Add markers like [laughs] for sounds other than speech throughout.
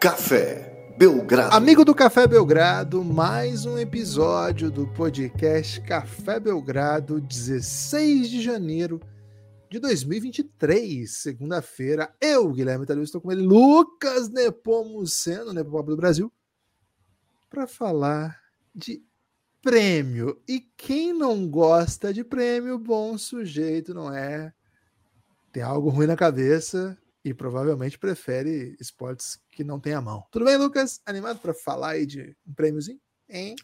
Café Belgrado. Amigo do Café Belgrado, mais um episódio do podcast Café Belgrado, 16 de janeiro de 2023, segunda-feira. Eu, Guilherme Talio, estou com ele, Lucas Nepomuceno, Nepomuceno do Brasil, para falar de prêmio. E quem não gosta de prêmio, bom sujeito, não é? Tem algo ruim na cabeça e provavelmente prefere esportes que não tem a mão. Tudo bem, Lucas? Animado para falar aí de um prêmiozinho? Hein?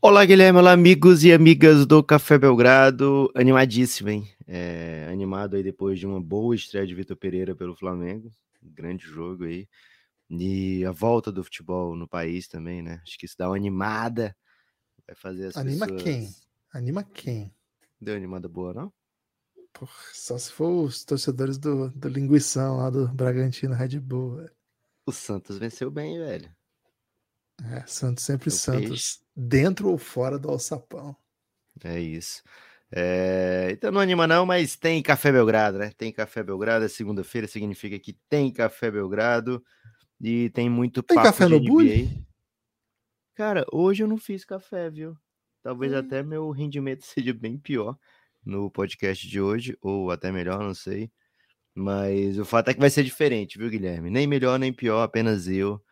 Olá, Guilherme. Olá, amigos e amigas do Café Belgrado. Animadíssimo, hein? É, animado aí depois de uma boa estreia de Vitor Pereira pelo Flamengo. grande jogo aí. E a volta do futebol no país também, né? Acho que isso dá uma animada. Vai fazer as Anima pessoas... quem? Anima quem? Deu animada boa, não? Porra, só se for os torcedores do, do Linguição lá do Bragantino Red Bull. Velho. O Santos venceu bem, velho. É, Santos sempre Eu Santos. peixe. Dentro ou fora do alçapão. É isso. É, Então não anima não, mas tem Café Belgrado, né? Tem Café Belgrado, é segunda-feira, significa que tem Café Belgrado e tem muito Tem papo café no NBA. Bully? Cara, hoje eu não fiz café, viu? Talvez Hum. até meu rendimento [laughs] seja bem pior no podcast de hoje, ou até melhor, não sei. Mas o fato é que vai ser diferente, viu, Guilherme? Nem melhor, nem pior, apenas eu.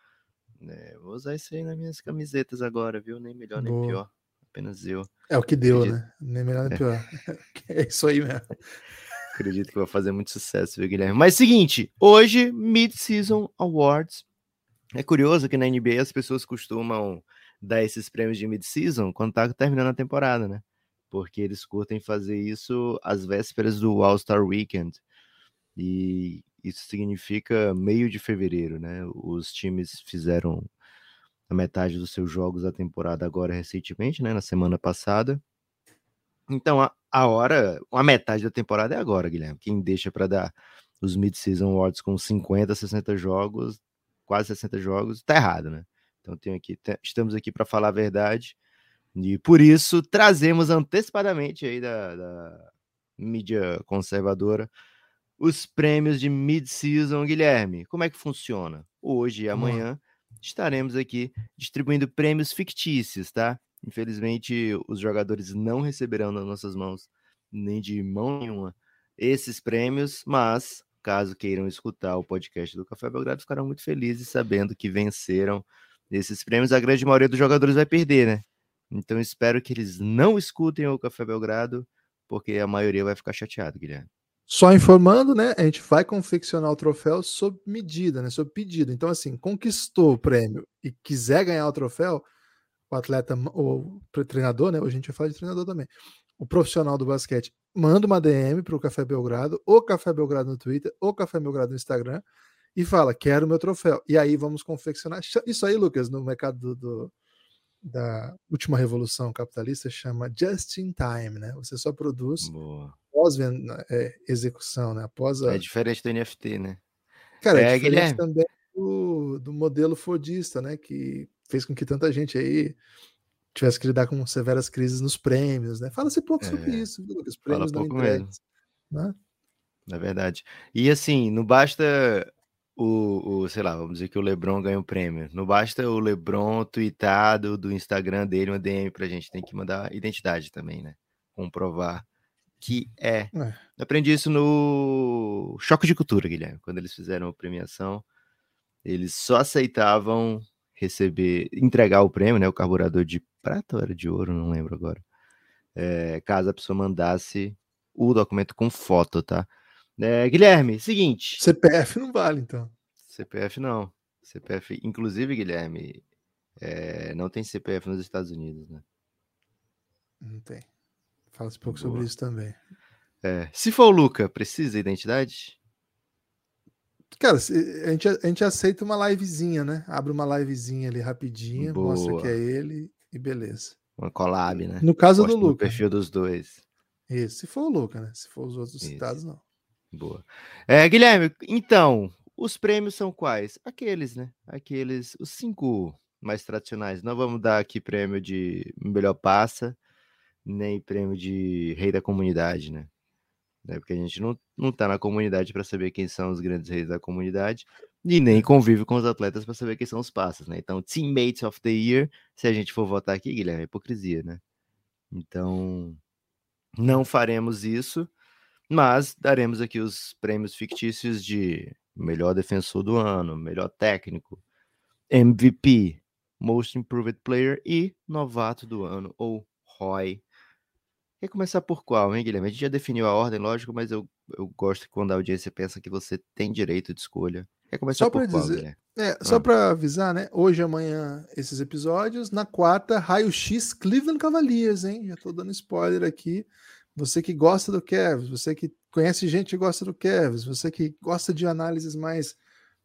É, vou usar isso aí nas minhas camisetas agora, viu? Nem melhor, nem Boa. pior, apenas eu. É o que deu, Acredito. né? Nem melhor nem pior. [laughs] É isso aí mesmo. Acredito que vai fazer muito sucesso, viu, Guilherme? Mas seguinte, hoje, Mid-Season Awards. É curioso que na NBA as pessoas costumam dar esses prêmios de mid-season quando tá terminando a temporada, né? Porque eles curtem fazer isso às vésperas do All-Star Weekend. E isso significa meio de fevereiro, né? Os times fizeram a metade dos seus jogos da temporada agora recentemente, né? Na semana passada. Então, a, a hora, a metade da temporada é agora, Guilherme. Quem deixa para dar os Mid-Season Awards com 50, 60 jogos, quase 60 jogos, tá errado, né? Então, tenho aqui, estamos aqui para falar a verdade. E por isso, trazemos antecipadamente aí da, da mídia conservadora os prêmios de mid-season, Guilherme. Como é que funciona? Hoje e amanhã estaremos aqui distribuindo prêmios fictícios, tá? Infelizmente, os jogadores não receberão nas nossas mãos nem de mão nenhuma esses prêmios, mas caso queiram escutar o podcast do Café Belgrado, ficarão muito felizes sabendo que venceram esses prêmios. A grande maioria dos jogadores vai perder, né? Então espero que eles não escutem o Café Belgrado, porque a maioria vai ficar chateado, Guilherme. Só informando, né? A gente vai confeccionar o troféu sob medida, né? Sob pedido. Então, assim, conquistou o prêmio e quiser ganhar o troféu, o atleta, o treinador, né? Hoje a gente vai falar de treinador também. O profissional do basquete manda uma DM para o Café Belgrado, ou Café Belgrado no Twitter, ou Café Belgrado no Instagram, e fala: quero o meu troféu. E aí vamos confeccionar. Isso aí, Lucas, no mercado do, do- da última revolução capitalista chama just in time, né? Você só produz Boa. após é, execução, né? Após a... É diferente do NFT, né? Cara, é, É, diferente Guilherme. também do, do modelo fordista, né? Que fez com que tanta gente aí tivesse que lidar com severas crises nos prêmios, né? Fala-se pouco sobre É, isso, viu, fala Prêmios não pouco mesmo. entregues. Né? Na verdade. E assim, não basta o, o, sei lá, vamos dizer que o LeBron ganha o prêmio. Não basta o LeBron tweetar do, Instagram dele uma DM pra gente. Tem que mandar identidade também, né? Comprovar que é. É. Aprendi isso no Choque de Cultura, Guilherme. Quando eles fizeram a premiação, eles só aceitavam receber, entregar o prêmio, né? O carburador de prata ou era de ouro, não lembro agora. É, caso a pessoa mandasse o documento com foto, tá? É, Guilherme, seguinte. CPF não vale, então. CPF não. CPF, inclusive, Guilherme, é, não tem CPF nos Estados Unidos, né? Não tem. Fala-se pouco sobre Boa. isso também. É, se for o Luca, precisa identidade? Cara, a gente, a gente aceita uma livezinha, né? Abre uma livezinha ali rapidinha, mostra que Boa. é ele e beleza. Uma collab, né? No caso Posta do no Luca. perfil dos dois. Isso, se for o Luca, né? Se for os outros Isso. citados, não. Boa. É, Guilherme, então, os prêmios são quais? Aqueles, né? Aqueles, os cinco mais tradicionais. Não vamos dar aqui prêmio de melhor passa, nem prêmio de rei da comunidade, né? Né, Porque a gente não, não tá na comunidade para saber quem são os grandes reis da comunidade. E nem convive com os atletas para saber quem são os passos, né? Então, Teammates of the Year, se a gente for votar aqui, Guilherme, é hipocrisia, né? Então, não faremos isso, mas daremos aqui os prêmios fictícios de melhor defensor do ano, melhor técnico, MVP, Most Improved Player e novato do ano, ou Roy. Quer começar por qual, hein, Guilherme? A gente já definiu a ordem, lógico, mas eu, eu gosto quando a audiência pensa que você tem direito de escolha. Quer começar Só por qual, dizer- Guilherme? É, só Ah. pra avisar, né? Hoje e amanhã esses episódios. Na quarta, raio-x Cleveland Cavaliers, hein? Já tô dando spoiler aqui. Você que gosta do Cavs, você que conhece gente que gosta do Cavs, você que gosta de análises mais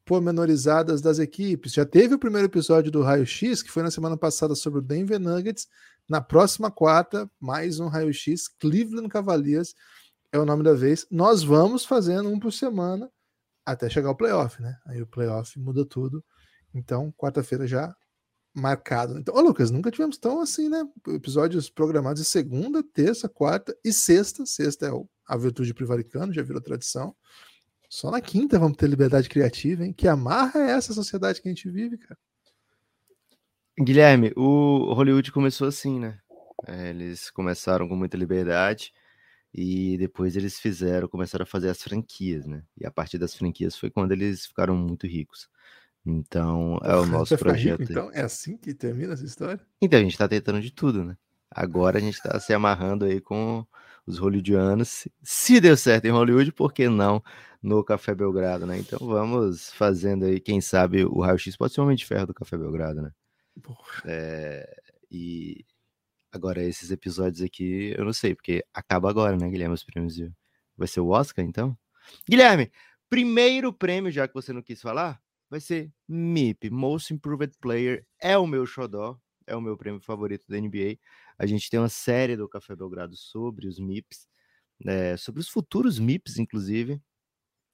pormenorizadas das equipes. Já teve o primeiro episódio do raio-x, que foi na semana passada sobre o Denver Nuggets. Na próxima quarta, mais um raio-x Cleveland Cavaliers é o nome da vez. Nós vamos fazendo um por semana até chegar o playoff, né? Aí o playoff muda tudo. Então, quarta-feira já marcado. Então, ô Lucas, nunca tivemos tão assim, né? Episódios programados de segunda, terça, quarta e sexta. Sexta é a virtude prevaricano, já virou tradição. Só na quinta vamos ter liberdade criativa, hein? Que amarra é essa sociedade que a gente vive, cara. Guilherme, o Hollywood começou assim, né? É, eles começaram com muita liberdade e depois eles fizeram, começaram a fazer as franquias, né? E a partir das franquias foi quando eles ficaram muito ricos. Então, é o [laughs] nosso vai ficar rico, projeto. então, é assim que termina essa história? Então, a gente tá tentando de tudo, né? Agora a gente tá se amarrando aí com os hollywoodianos. Se- deu certo em Hollywood, por que não no Café Belgrado, né? Então vamos fazendo aí, quem sabe o raio-x pode ser o Homem de Ferro do Café Belgrado, né? Porra. É, e agora esses episódios aqui, eu não sei, porque acaba agora, né, Guilherme, os prêmios. Vai ser o Oscar, então? Guilherme, primeiro prêmio, já que você não quis falar, vai ser MIP, Most Improved Player, é o meu xodó, é o meu prêmio favorito da NBA. A gente tem uma série do Café Belgrado sobre os MIPs, né, sobre os futuros MIPs, inclusive.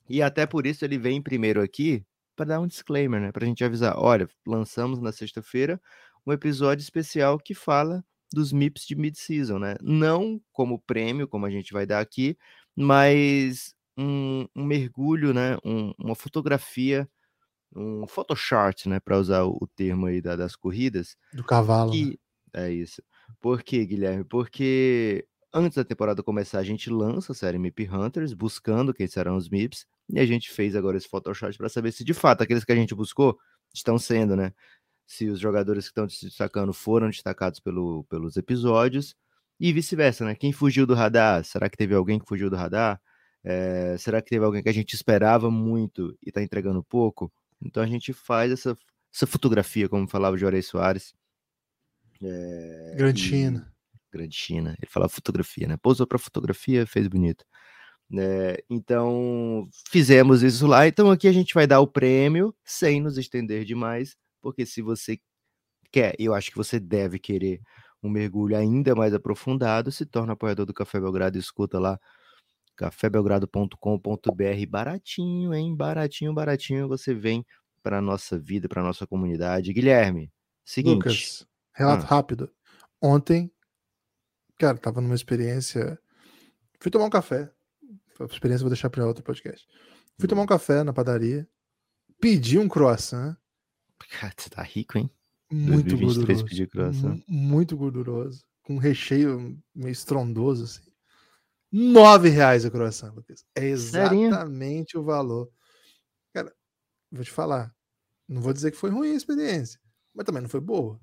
E até por isso ele vem primeiro aqui para dar um disclaimer, né? Para a gente avisar: olha, lançamos na sexta-feira um episódio especial que fala dos MIPs de mid-season, né? Não como prêmio, como a gente vai dar aqui, mas um, um mergulho, né? Um- uma fotografia, um photoshart, né? Para usar o, termo aí da- das corridas, Do cavalo. né? é isso. Por quê, Guilherme? Porque antes da temporada começar, a gente lança a série MIP Hunters, buscando quem serão os MIPs, e a gente fez agora esse Photoshop para saber se de fato aqueles que a gente buscou estão sendo, né? Se os jogadores que estão se destacando foram destacados pelo, pelos episódios, e vice-versa, né? Quem fugiu do radar? Será que teve alguém que fugiu do radar? Eh, será que teve alguém que a gente esperava muito e está entregando pouco? Então a gente faz essa, essa fotografia, como falava o Juarez Soares. É, Grande e- China. Grande China. Ele falava fotografia, né? Pousou para fotografia, fez bonito. né? então, fizemos isso lá. Então, aqui a gente vai dar o prêmio sem nos estender demais, porque se você quer, eu acho que você deve querer um mergulho ainda mais aprofundado, se torna apoiador do Café Belgrado e escuta lá cafébelgrado.com.br baratinho, hein? Baratinho, baratinho, você vem para nossa vida, para nossa comunidade. Guilherme, seguinte, Lucas, relato Ah. rápido. Ontem, cara, tava numa experiência. Fui tomar um café. A experiência vou deixar para outro podcast. Fui tomar um café na padaria. Pedi um croissant. cara, você tá rico, hein? Muito 2023 gorduroso. Muito gorduroso. Com um recheio meio estrondoso, assim. Nove reais a croissant, Lucas. É exatamente o valor. Cara, vou te falar. Não vou dizer que foi ruim a experiência, mas também não foi boa.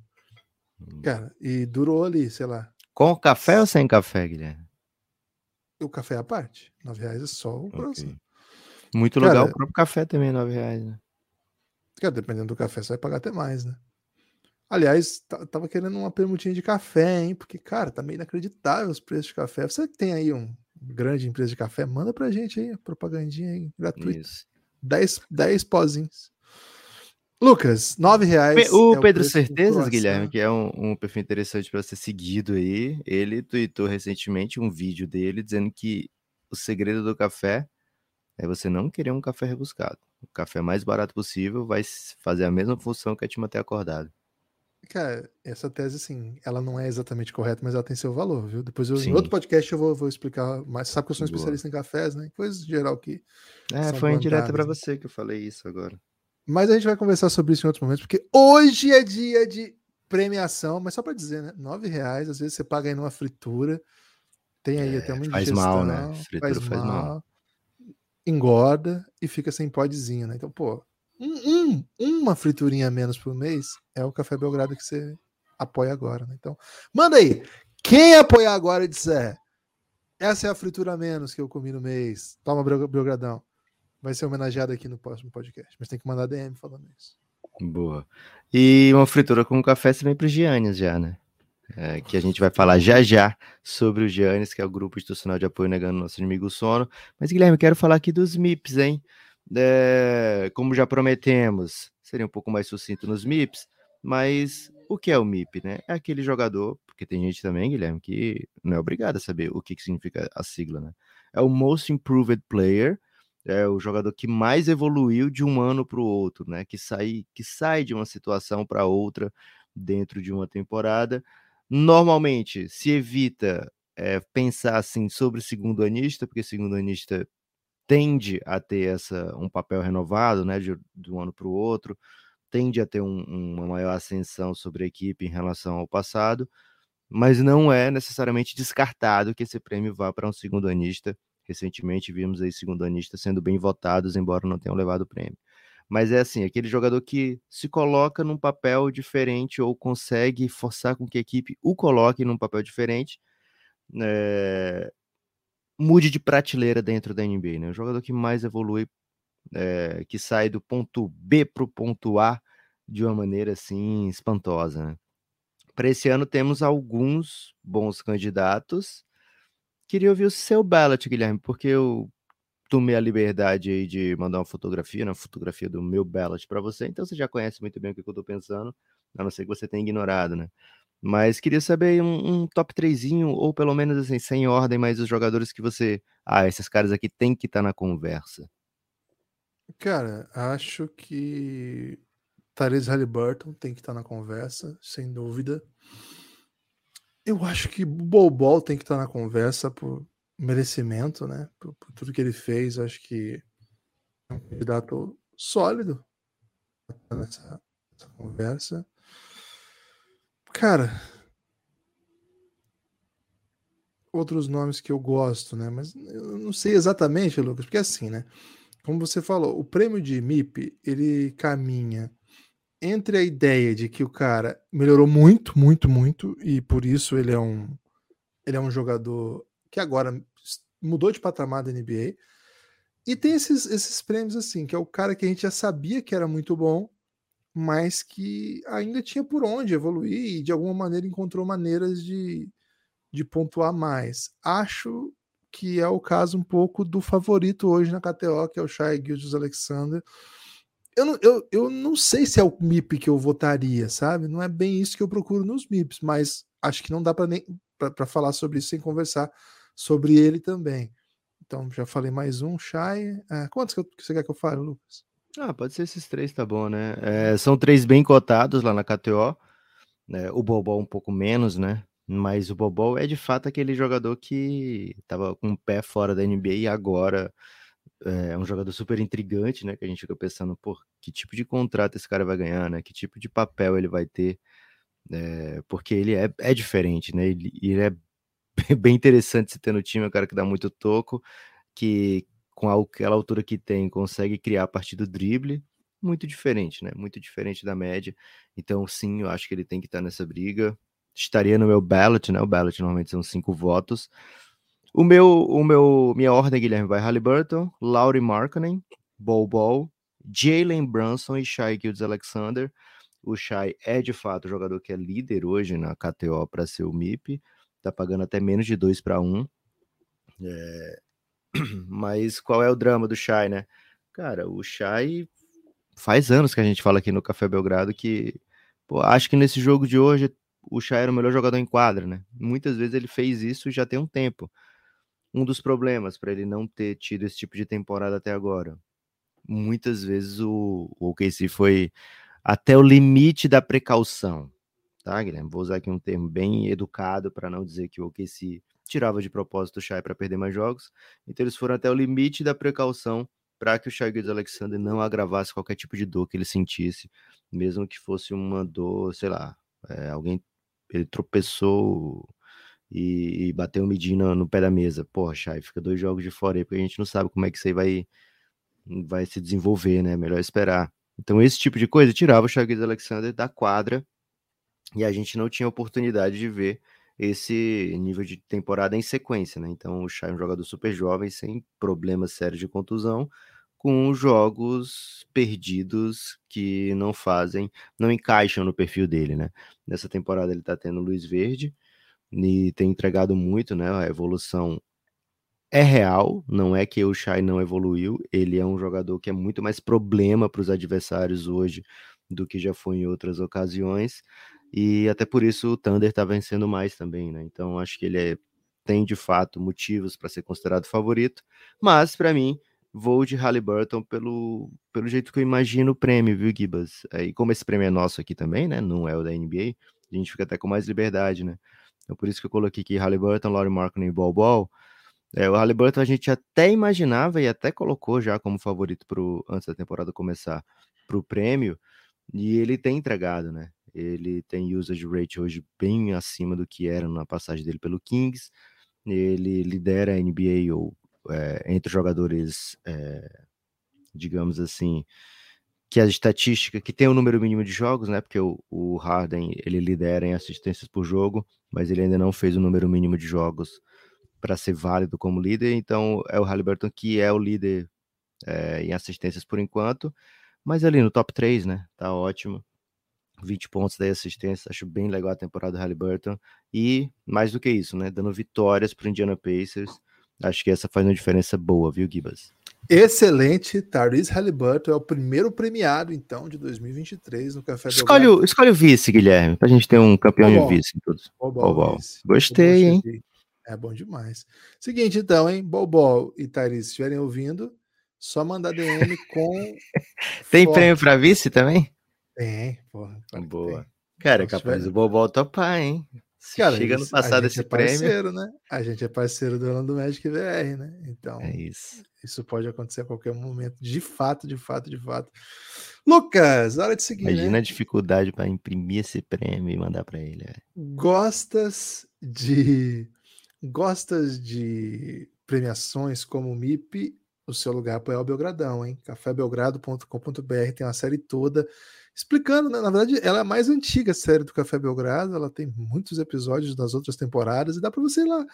Hum. Cara, e durou ali, sei lá, Com café ou sem café, Guilherme? o café à parte. Nove reais é só o croissant. Muito legal, o próprio café também é 9 reais, né? Cara, dependendo do café, você vai pagar até mais, né? Aliás, tava querendo uma permutinha de café, hein? Porque, cara, tá meio inacreditável os preços de café. Você que tem aí um grande empresa de café, manda pra gente aí, a propagandinha aí, gratuita. Isso. 10, 10 pozinhos. Lucas, 9 reais. O é Pedro preço do Certezas. Guilherme, que é um, um perfil interessante para ser seguido aí, ele tweetou recentemente um vídeo dele dizendo que o segredo do café é você não querer um café rebuscado. O café mais barato possível vai fazer a mesma função que é te manter acordado. Cara, essa tese, assim, ela não é exatamente correta, mas ela tem seu valor, viu? Depois eu, em outro podcast eu vou, vou explicar mais. Sabe que eu sou um especialista em cafés, né? Coisas geral que. É, foi indireta para plantáveis, você que eu falei isso agora. Mas a gente vai conversar sobre isso em outros momentos, porque hoje é dia de premiação, mas só para dizer, né? Nove reais, às vezes você paga aí numa fritura, tem aí é, até uma Faz mal, né? Fritura faz, faz mal, mal, engorda e fica sem podzinho, né? Então, pô, um, um, uma friturinha a menos por mês é o Café Belgrado que você apoia agora, né? Então, manda aí. Quem apoiar agora e disser essa é a fritura a menos que eu comi no mês, toma Belgradão, vai ser homenageado aqui no próximo podcast. Mas tem que mandar DM falando isso. Boa. E uma fritura com café também para os Giannis já, né? É, que a gente vai falar já já sobre o Giannis, que é o grupo institucional de apoio negando nosso inimigo sono. Mas, Guilherme, quero falar aqui dos MIPs, hein? É, como já prometemos, seria um pouco mais sucinto nos MIPs, mas o que é o MIP, né? É aquele jogador, porque tem gente também, Guilherme, que não é obrigado a saber o que, que significa a sigla, né? É o Most Improved Player, é o jogador que mais evoluiu de um ano para o outro, né? Que sai, que sai de uma situação para outra dentro de uma temporada. Normalmente se evita é, pensar assim sobre segundo anista, porque segundo anista tende a ter essa um papel renovado, né? De, de um ano para o outro, tende a ter um, uma maior ascensão sobre a equipe em relação ao passado, mas não é necessariamente descartado que esse prêmio vá para um segundo anista Recentemente vimos aí segundanistas sendo bem votados, embora não tenham levado o prêmio. Mas é assim, aquele jogador que se coloca num papel diferente ou consegue forçar com que a equipe o coloque num papel diferente, é... mude de prateleira dentro da NBA, né? O jogador que mais evolui, é... que sai do ponto B para o ponto A de uma maneira assim espantosa, né? Para esse ano temos alguns bons candidatos, Queria ouvir o seu ballot, Guilherme, porque eu tomei a liberdade aí de mandar uma fotografia, uma fotografia do meu ballot para você, então você já conhece muito bem o que eu estou pensando, a não ser que você tenha ignorado, né? Mas queria saber um, um top 3 ou pelo menos assim, sem ordem, mas os jogadores que você. Ah, esses caras aqui tem que estar tá na conversa. Cara, acho que Therese Halliburton tem que estar tá na conversa, sem dúvida. Eu acho que Bobol tem que estar na conversa por merecimento, né? Por, por tudo que ele fez. Acho que é um candidato sólido nessa, nessa conversa. Cara, outros nomes que eu gosto, né? Mas eu não sei exatamente, Lucas, porque assim, né? Como você falou, o prêmio de MIP ele caminha entre a ideia de que o cara melhorou muito, muito, muito, e por isso ele é um, ele é um jogador que agora mudou de patamar da NBA, e tem esses, esses prêmios assim, que é o cara que a gente já sabia que era muito bom, mas que ainda tinha por onde evoluir e de alguma maneira encontrou maneiras de, de pontuar mais. Acho que é o caso um pouco do favorito hoje na KTO, que é o Shai Gildes Alexander eu não, eu, eu não sei se é o MIP que eu votaria, sabe? Não é bem isso que eu procuro nos MIPs, mas acho que não dá para falar sobre isso sem conversar sobre ele também. Então, já falei mais um, Shai. É, quantos que, você quer que eu fale, Lucas? Ah, pode ser esses três, tá bom, né? É, são três bem cotados lá na KTO. Né? O Bobol um pouco menos, né? Mas o Bobol é de fato aquele jogador que estava com o pé fora da NBA e agora é um jogador super intrigante, né? Que a gente fica pensando, pô, que tipo de contrato esse cara vai ganhar, né? Que tipo de papel ele vai ter, é, porque ele é, é diferente, né? Ele, ele é [laughs] bem interessante se ter no time, é um cara que dá muito toco, que com aquela altura que tem consegue criar a partir do drible, muito diferente, né? Muito diferente da média. Então, sim, eu acho que ele tem que estar nessa briga. Estaria no meu ballot, né? O ballot normalmente são cinco votos. O meu, o meu, minha ordem, Guilherme, vai Halliburton, Laurie Markkanen, Bol Bol, Jalen Brunson e Shai Gildes Alexander. O Shai é de fato o jogador que é líder hoje na KTO para ser o MIP, tá pagando até menos de 2 para 1. É... [clears throat] Mas qual é o drama do Shai, né? Cara, o Shai faz anos que a gente fala aqui no Café Belgrado que pô, acho que nesse jogo de hoje o Shai era o melhor jogador em quadra, né? Muitas vezes ele fez isso já tem um tempo um dos problemas para ele não ter tido esse tipo de temporada até agora. Muitas vezes o, o OKC foi até o limite da precaução, tá, Guilherme? Vou usar aqui um termo bem educado para não dizer que o OKC tirava de propósito o Shai para perder mais jogos. Então eles foram até o limite da precaução para que o Shai Alexander não agravasse qualquer tipo de dor que ele sentisse, mesmo que fosse uma dor, sei lá, é, alguém ele tropeçou e, e bateu o Medina no pé da mesa. Porra, Shai, fica dois jogos de fora aí, porque a gente não sabe como é que isso aí vai, vai se desenvolver, né? Melhor esperar. Então, esse tipo de coisa tirava o Shai Alexander da quadra e a gente não tinha oportunidade de ver esse nível de temporada em sequência, né? Então, o Shai é um jogador super jovem, sem problemas sérios de contusão, com jogos perdidos que não fazem, não encaixam no perfil dele, né? Nessa temporada ele tá tendo Luiz Verde e tem entregado muito, né? A evolução é real, não é que o Shai não evoluiu, ele é um jogador que é muito mais problema para os adversários hoje do que já foi em outras ocasiões. E até por isso o Thunder está vencendo mais também, né? Então acho que ele é, tem de fato motivos para ser considerado favorito, mas para mim vou de Halliburton pelo, pelo jeito que eu imagino o prêmio, viu, Gibas? E como esse prêmio é nosso aqui também, né? Não é o da NBA, a gente fica até com mais liberdade, né? Então por isso que eu coloquei aqui Halliburton, Laurie Markkinen e Ball Ball. É, o Halliburton a gente até imaginava e até colocou já como favorito pro, antes da temporada começar para o prêmio, e ele tem entregado, né? Ele tem usage rate hoje bem acima do que era na passagem dele pelo Kings. Ele lidera a NBA ou é, entre jogadores, é, digamos assim, que a estatística que tem o um número mínimo de jogos, né? Porque o, o, Harden ele lidera em assistências por jogo, mas ele ainda não fez o número mínimo de jogos para ser válido como líder. Então é o Halliburton que é o líder é, em assistências por enquanto, mas ali no top 3, né? Tá ótimo. 20 pontos, 10 assistências, acho bem legal a temporada do Halliburton. E, mais do que isso, né, dando vitórias para o Indiana Pacers. Acho que essa faz uma diferença boa, viu, Gibas? Excelente, Tyrese Halliburton é o primeiro premiado, então, de 2023 no Café escolhe o, escolhe o vice, Guilherme, para a gente ter um campeão de vice em todos. Bobol, Gostei, hein? É bom demais. Seguinte, então, hein? Bobol e Tyrese estiverem ouvindo, só mandar DM com. [laughs] Tem prêmio para vice também? Tem, porra. Boa. Tem. Cara, é capaz do Bobol topar, hein? Se Cara, chega no passado esse é parceiro, Né? A gente é parceiro do Orlando Magic VR, né? Então, é isso. isso pode acontecer a qualquer momento. De fato, de fato, de fato. Lucas, hora de seguir. Imagina né? a dificuldade para imprimir esse prêmio e mandar para ele. Gostas de. Gostas de premiações como o MIP? O seu lugar para o Belgradão, hein? cafébelgrado.com.br tem uma série toda explicando, né? Na verdade, ela é a mais antiga série do Café Belgrado, ela tem muitos episódios das outras temporadas, e dá para você ir lá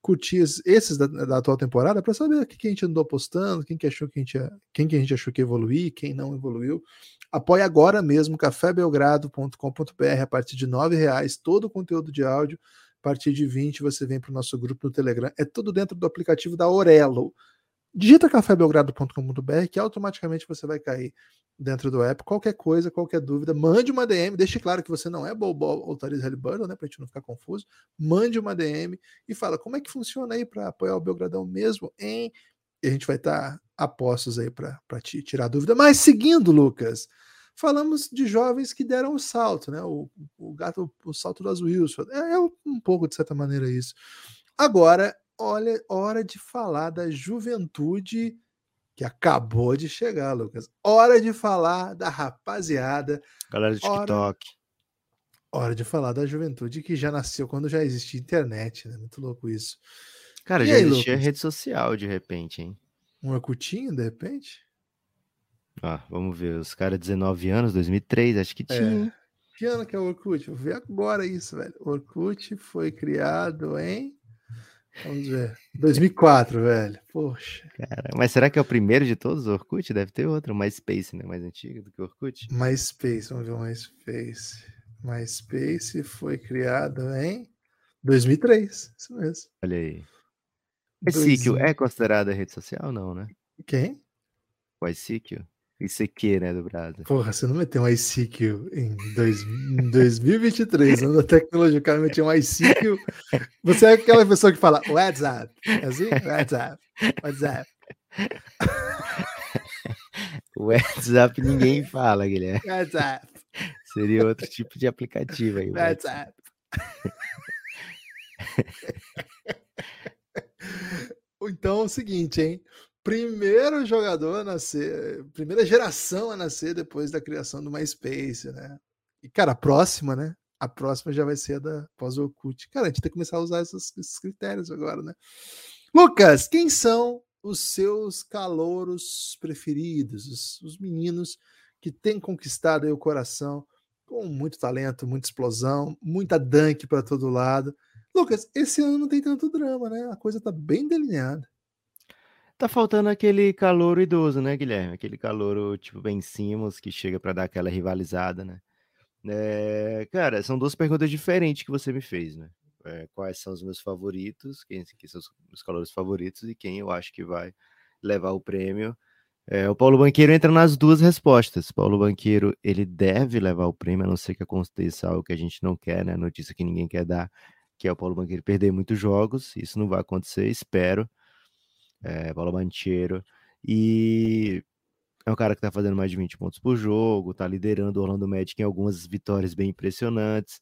curtir esses da, da atual temporada para saber o que, que, a gente andou postando, quem que achou que a gente, quem que a gente achou que evoluiu, quem não evoluiu. Apoie agora mesmo cafébelgrado.com.br a partir de R$ reais todo o conteúdo de áudio. A partir de 20 você vem para o nosso grupo no Telegram. É tudo dentro do aplicativo da Orelo. Digita cafébelgrado.com.br que automaticamente você vai cair dentro do app. Qualquer coisa, qualquer dúvida, mande uma DM. Deixe claro que você não é Bobo ou Therese Halliburton, né? Para a gente não ficar confuso. Mande uma DM e fala como é que funciona aí para apoiar o Belgradão mesmo, hein? E a gente vai estar tá a postos aí para te tirar dúvida. Mas seguindo, Lucas, falamos de jovens que deram o salto, né? O, o gato, o salto das Wilson. É, é um pouco, de certa maneira, isso. Agora, olha, hora de falar da juventude que acabou de chegar, Lucas. Hora de falar da rapaziada. Galera do TikTok. Hora, hora de falar da juventude que já nasceu quando já existia internet, né? Muito louco isso. Cara, e já aí, existia Lucas? rede social de repente, hein? Um Orkutinho, de repente? Ah, vamos ver. Os caras 19 anos, 2003, acho que tinha. É. Que ano que é o Orkut? Vou ver agora isso, velho. O Orkut foi criado em Vamos ver. 2004, velho. Poxa. Cara, mas será que é o primeiro de todos? O Orkut? Deve ter outro, MySpace, né? Mais antigo do que o Orkut. MySpace, vamos ver o MySpace. MySpace foi criado em 2003, isso mesmo. Olha aí. O ICQ é considerada rede social não, né? Quem? O ICQ? ICQ, né, do Brasil. Porra, você não meteu um ICQ em, dois, em 2023, ano da tecnologia, o cara meteu um ICQ. Você é aquela pessoa que fala WhatsApp, é assim? WhatsApp, WhatsApp. [laughs] WhatsApp ninguém fala, Guilherme. WhatsApp. Seria outro tipo de aplicativo aí. WhatsApp. [laughs] então é o seguinte, hein? Primeiro jogador a nascer, primeira geração a nascer depois da criação do MySpace, né? E, cara, a próxima, né? A próxima já vai ser a da pós-Orkut. Cara, a gente tem que começar a usar esses, esses critérios agora, né? Lucas, quem são os seus calouros preferidos? Os, os meninos que têm conquistado o coração com muito talento, muita explosão, muita dunk para todo lado. Lucas, esse ano não tem tanto drama, né? A coisa tá bem delineada. Tá faltando aquele calor idoso, né, Guilherme? Aquele calor tipo Ben Simmons que chega para dar aquela rivalizada, né? É, cara, são duas perguntas diferentes que você me fez, né? É, quais são os meus favoritos, quem, quem são os meus calores favoritos e quem eu acho que vai levar o prêmio. É, o Paulo Banqueiro entra nas duas respostas. Paulo Banqueiro, ele deve levar o prêmio, a não ser que aconteça algo que a gente não quer, né? Notícia que ninguém quer dar, que é o Paulo Banqueiro perder muitos jogos. Isso não vai acontecer, espero. É, Paulo Banqueiro. E é um cara que tá fazendo mais de 20 pontos por jogo, tá liderando o Orlando Magic em algumas vitórias bem impressionantes.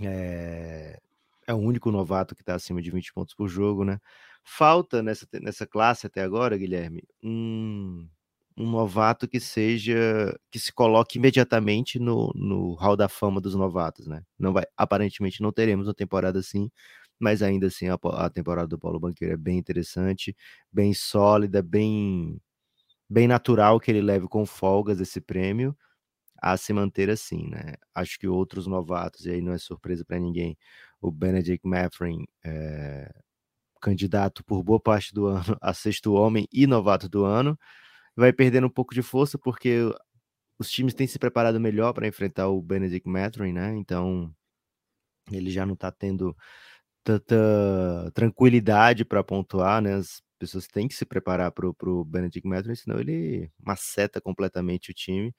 É, é o único novato que tá acima de 20 pontos por jogo, né? Falta nessa, nessa classe até agora, Guilherme, um, um novato que seja que se coloque imediatamente no, no hall da fama dos novatos, né? Não vai, aparentemente não teremos uma temporada assim, mas ainda assim a, a temporada do Paulo Banqueiro é bem interessante, bem sólida, bem bem natural que ele leve com folgas esse prêmio a se manter assim, né? Acho que outros novatos, e aí não é surpresa para ninguém, o Benedict Mathurin, é, candidato por boa parte do ano [laughs] a sexto homem e novato do ano, vai perdendo um pouco de força porque os times têm se preparado melhor para enfrentar o Benedict Mathurin, né? Então ele já não está tendo tanta tranquilidade para pontuar, né? As pessoas têm que se preparar para o Benedict Mathurin, senão ele maceta completamente o time.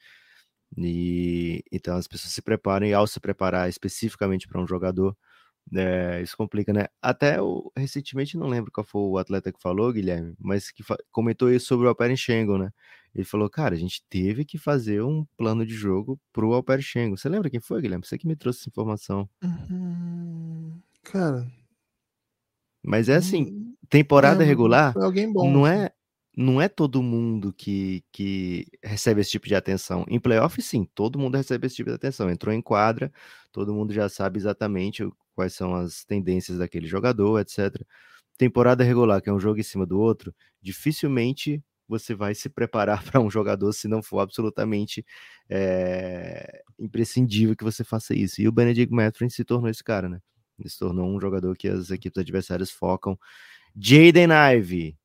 E então as pessoas se preparam e ao se preparar especificamente para um jogador, é, isso complica, né? Até o, recentemente, não lembro qual foi o atleta que falou, Guilherme, mas que comentou isso sobre o Alper Schengen, né? Ele falou, cara, a gente teve que fazer um plano de jogo pro Alper Schengen. Você lembra quem foi, Guilherme? Você que me trouxe essa informação. Uhum. Cara. Mas é assim, hum, temporada é, regular alguém bom, não assim. é não é todo mundo que, que recebe esse tipo de atenção. Em playoff, sim, todo mundo recebe esse tipo de atenção. Entrou em quadra, todo mundo já sabe exatamente quais são as tendências daquele jogador, etc. Temporada regular, que é um jogo em cima do outro, dificilmente você vai se preparar [laughs] para um jogador se não for absolutamente é, imprescindível que você faça isso. E o Benedict Mathurin se tornou esse cara, né? Ele se tornou um jogador que as equipes adversárias focam. Jaden Ivey,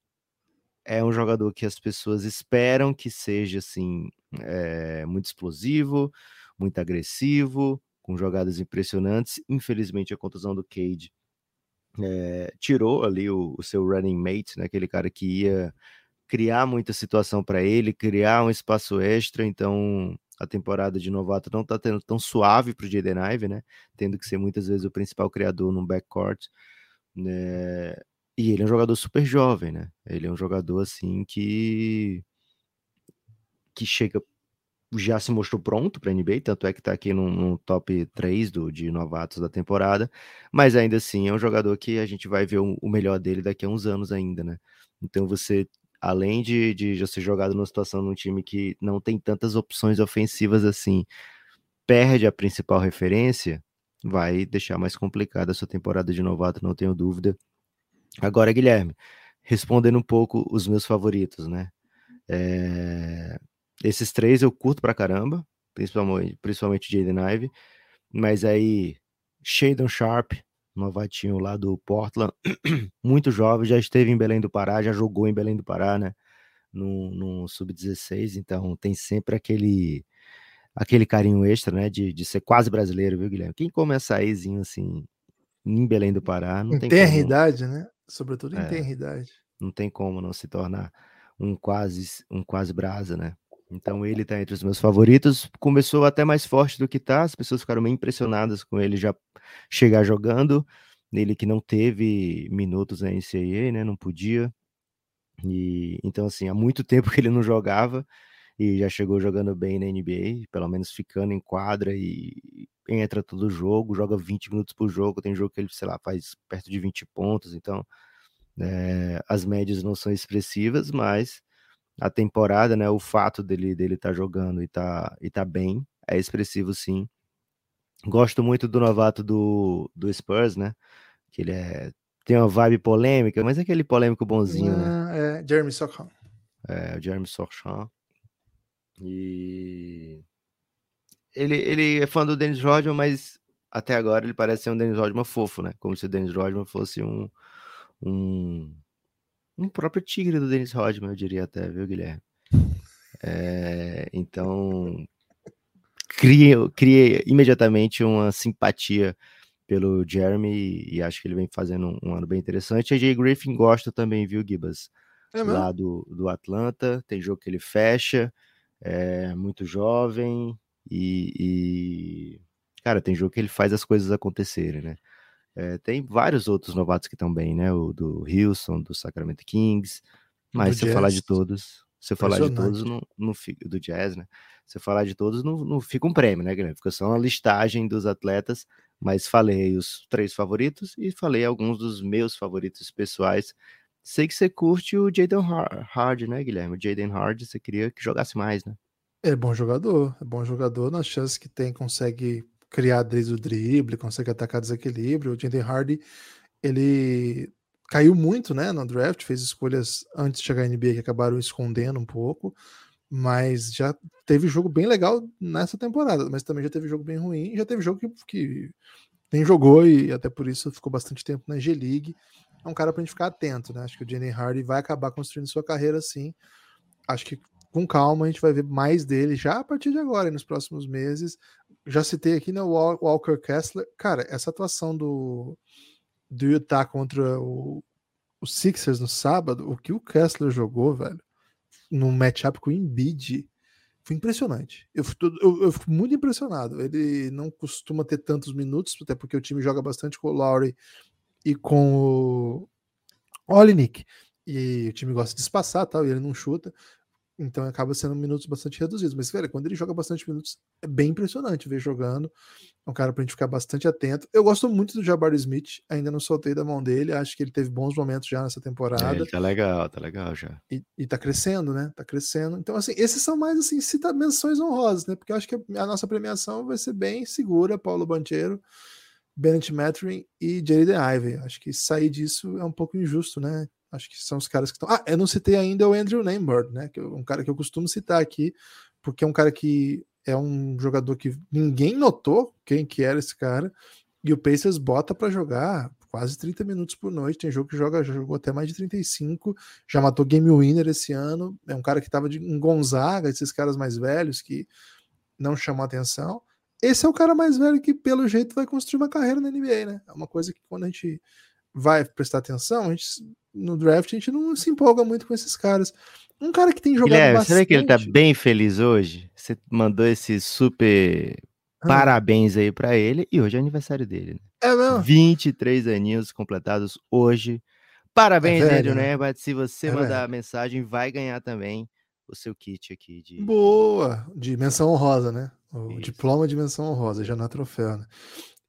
é um jogador que as pessoas esperam que seja assim é, muito explosivo, muito agressivo, com jogadas impressionantes. Infelizmente, a contusão do Cade é, tirou ali o, o, seu running mate, né, aquele cara que ia criar muita situação para ele, criar um espaço extra. Então, a temporada de novato não está tendo tão suave para o Jaden Ive, né? Tendo que ser muitas vezes o principal criador no backcourt. Né? E ele é um jogador super jovem, né? Ele é um jogador assim que que chega já se mostrou pronto para NBA, tanto é que está aqui no, no, top 3 do, de novatos da temporada, mas ainda assim é um jogador que a gente vai ver o, o melhor dele daqui a uns anos ainda, né? Então você, além de, de já ser jogado numa situação num time que não tem tantas opções ofensivas assim, perde a principal referência, vai deixar mais complicada a sua temporada de novato, não tenho dúvida. Agora, Guilherme, respondendo um pouco os meus favoritos, né? É... Esses três eu curto pra caramba, principalmente, principalmente Jaden Ive, mas aí Shadon Sharp, novatinho lá do Portland, [clears throat] muito jovem, já esteve em Belém do Pará, já jogou em Belém do Pará, né? No, no Sub-16, então tem sempre aquele aquele carinho extra, né? De, de ser quase brasileiro, viu, Guilherme? Quem come açaízinho assim em Belém do Pará, não tem, tem como. idade, né? Sobretudo em é. Não tem como não se tornar um quase um quase brasa, né? Então ele tá entre os meus favoritos. Começou até mais forte do que tá. As pessoas ficaram meio impressionadas com ele já chegar jogando. Ele que não teve minutos na NCAA, né? Não podia. E então assim, há muito [laughs] tempo que ele não jogava e já chegou jogando bem na NBA, pelo menos ficando em quadra e entra todo jogo, joga 20 minutos por jogo, tem jogo que ele, sei lá, faz perto de 20 pontos, então É, as médias não são expressivas, mas a temporada, né, o fato dele dele estar tá jogando e tá, e tá bem é expressivo sim. Gosto muito do novato do, do Spurs, né? Que ele é, tem uma vibe polêmica, mas é aquele polêmico bonzinho, né? É, Jeremy Sochan. É, o Jeremy Sochan. E ele, ele é fã do Dennis Rodman, mas até agora ele parece ser um Dennis Rodman fofo, né? Como se o Dennis Rodman fosse um, um, um próprio tigre do Dennis Rodman, eu diria até, viu, Guilherme? É, então, cria, cria imediatamente uma simpatia pelo Jeremy e acho que ele vem fazendo um, um ano bem interessante. A Jay Griffin gosta também, viu, Gibas? É lá do, do Atlanta, tem jogo que ele fecha, é muito jovem e, e, cara, tem jogo que ele faz as coisas acontecerem, né? É, tem vários outros novatos que estão bem, né? O do Houston, do Sacramento Kings, mas se eu falar de todos, se eu falar de todos, não, não fica, do Jazz, né? Se eu falar de todos, não, não fica um prêmio, né, Guilherme? Fica só uma listagem dos atletas, mas falei os três favoritos e falei alguns dos meus favoritos pessoais. Sei que você curte o Jaden Hard, né, Guilherme? O Jaden Hard, você queria que jogasse mais, né? É bom jogador, é bom jogador nas chances que tem, consegue criar desde o drible, consegue atacar desequilíbrio. O Jaden Hardy, ele caiu muito, né, no draft, fez escolhas antes de chegar à NBA que acabaram escondendo um pouco, mas já teve jogo bem legal nessa temporada, mas também já teve jogo bem ruim, já teve jogo que, que nem jogou e até por isso ficou bastante tempo na G-League. É um cara pra gente ficar atento, né? Acho que o Jaden Hardy vai acabar construindo sua carreira assim. Acho que com calma, a gente vai ver mais dele já a partir de agora, nos próximos meses. Já citei aqui, né, o Walker Kessler. Cara, essa atuação do, do Utah contra o, o Sixers no sábado, o que o Kessler jogou, velho, no matchup com o Embiid, foi impressionante. Eu, eu, eu, fico muito impressionado. Ele não costuma ter tantos minutos, até porque o time joga bastante com o Lowry e com o Olinick. E o time gosta de espaçar, tal, e ele não chuta. Então acaba sendo minutos bastante reduzidos. Mas, velho, quando ele joga bastante minutos, é bem impressionante ver jogando. É um cara pra gente ficar bastante atento. Eu gosto muito do Jabari Smith, ainda não soltei da mão dele. Acho que ele teve bons momentos já nessa temporada. É, tá legal, tá legal já. E, e tá crescendo, né? Tá crescendo. Então, assim, esses são mais assim, cita menções honrosas, né? Porque eu acho que a nossa premiação vai ser bem segura, Paulo Banchero. Bennett Mathurin e Jaden Ivey. Acho que sair disso é um pouco injusto, né? Acho que são os caras que estão. Ah, eu não citei ainda o Andrew Lambert, né? Que é um cara que eu costumo citar aqui, porque é um cara que é um jogador que ninguém notou quem que era esse cara, e o Pacers bota para jogar quase 30 minutos por noite. Tem jogo que joga, jogou até mais de 35, já matou game winner esse ano. É um cara que estava em Gonzaga, esses caras mais velhos que não chamam atenção. Esse é o cara mais velho que, pelo jeito, vai construir uma carreira na NBA, né? É uma coisa que quando a gente vai prestar atenção, a gente no draft a gente não se empolga muito com esses caras. Um cara que tem jogado Guilherme, bastante... Será que ele tá bem feliz hoje? Você mandou esse super ah. parabéns aí para ele e hoje é aniversário dele. Né? É mesmo? 23 aninhos completados hoje. Parabéns, é Andrew né? Se você é mandar mensagem, vai ganhar também o seu kit aqui de. Boa! De menção honrosa, né? O Isso. diploma de menção honrosa, já não é troféu, né?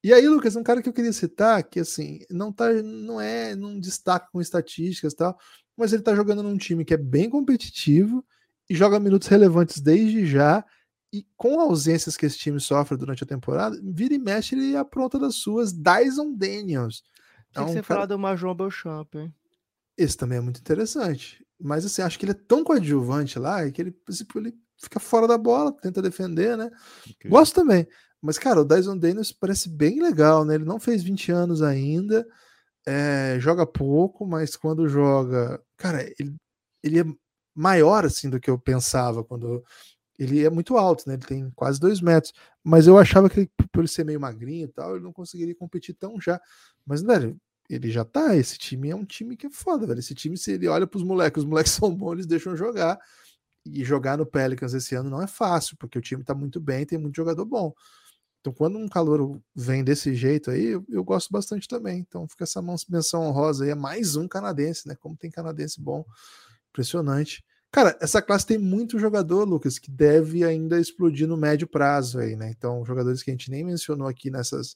E aí, Lucas, um cara que eu queria citar, que assim, não tá, não é, não destaca com estatísticas e tal, mas ele tá jogando num time que é bem competitivo e joga minutos relevantes desde já, e com ausências que esse time sofre durante a temporada, vira e mexe ele apronta das suas, Dyson Daniels. Tinha é um que você cara... falar do Major Belchamp, hein? Esse também é muito interessante. Mas assim, acho que ele é tão coadjuvante lá que ele, ele fica fora da bola, tenta defender, né? Okay. Gosto também. Mas, cara, o Dyson Daniels parece bem legal, né? Ele não fez 20 anos ainda, é, joga pouco, mas quando joga. Cara, ele, ele é maior assim do que eu pensava quando. Ele é muito alto, né? Ele tem quase dois metros. Mas eu achava que ele, por ele ser meio magrinho e tal, ele não conseguiria competir tão já. Mas, velho, ele já tá. Esse time é um time que é foda, velho. Esse time, se ele olha pros moleques, os moleques [laughs] são bons, eles deixam jogar. E jogar no Pelicans esse ano não é fácil, porque o time tá muito bem, tem muito jogador bom. Então, quando um calor vem desse jeito aí, eu, eu, gosto bastante também. Então, fica essa menção honrosa aí. É mais um canadense, né? Como tem canadense bom. Impressionante. Cara, essa classe tem muito jogador, Lucas, que deve ainda explodir no médio prazo aí, né? Então, jogadores que a gente nem mencionou aqui nessas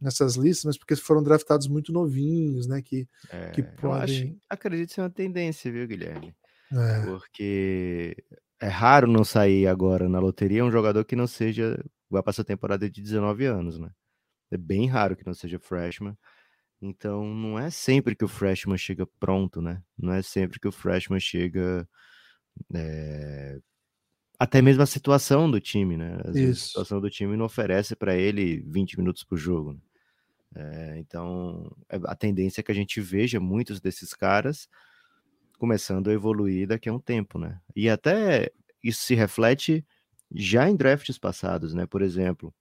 nessas listas, mas porque foram draftados muito novinhos, né? Que, É, que eu acho, podem. acredito ser uma tendência, viu, Guilherme? É, Porque é raro não sair agora na loteria um jogador que não seja, vai passar a temporada de 19 anos, né? É bem raro que não seja freshman. Então, não é sempre que o freshman chega pronto, né? Não é sempre que o freshman chega. é, Até mesmo a situação do time, né? Às vezes a situação do time não oferece para ele 20 minutos por jogo. né? É, então, é- a tendência é que a gente veja muitos desses caras começando a evoluir daqui a um tempo, né? E até isso se reflete já em drafts passados, né? Por exemplo,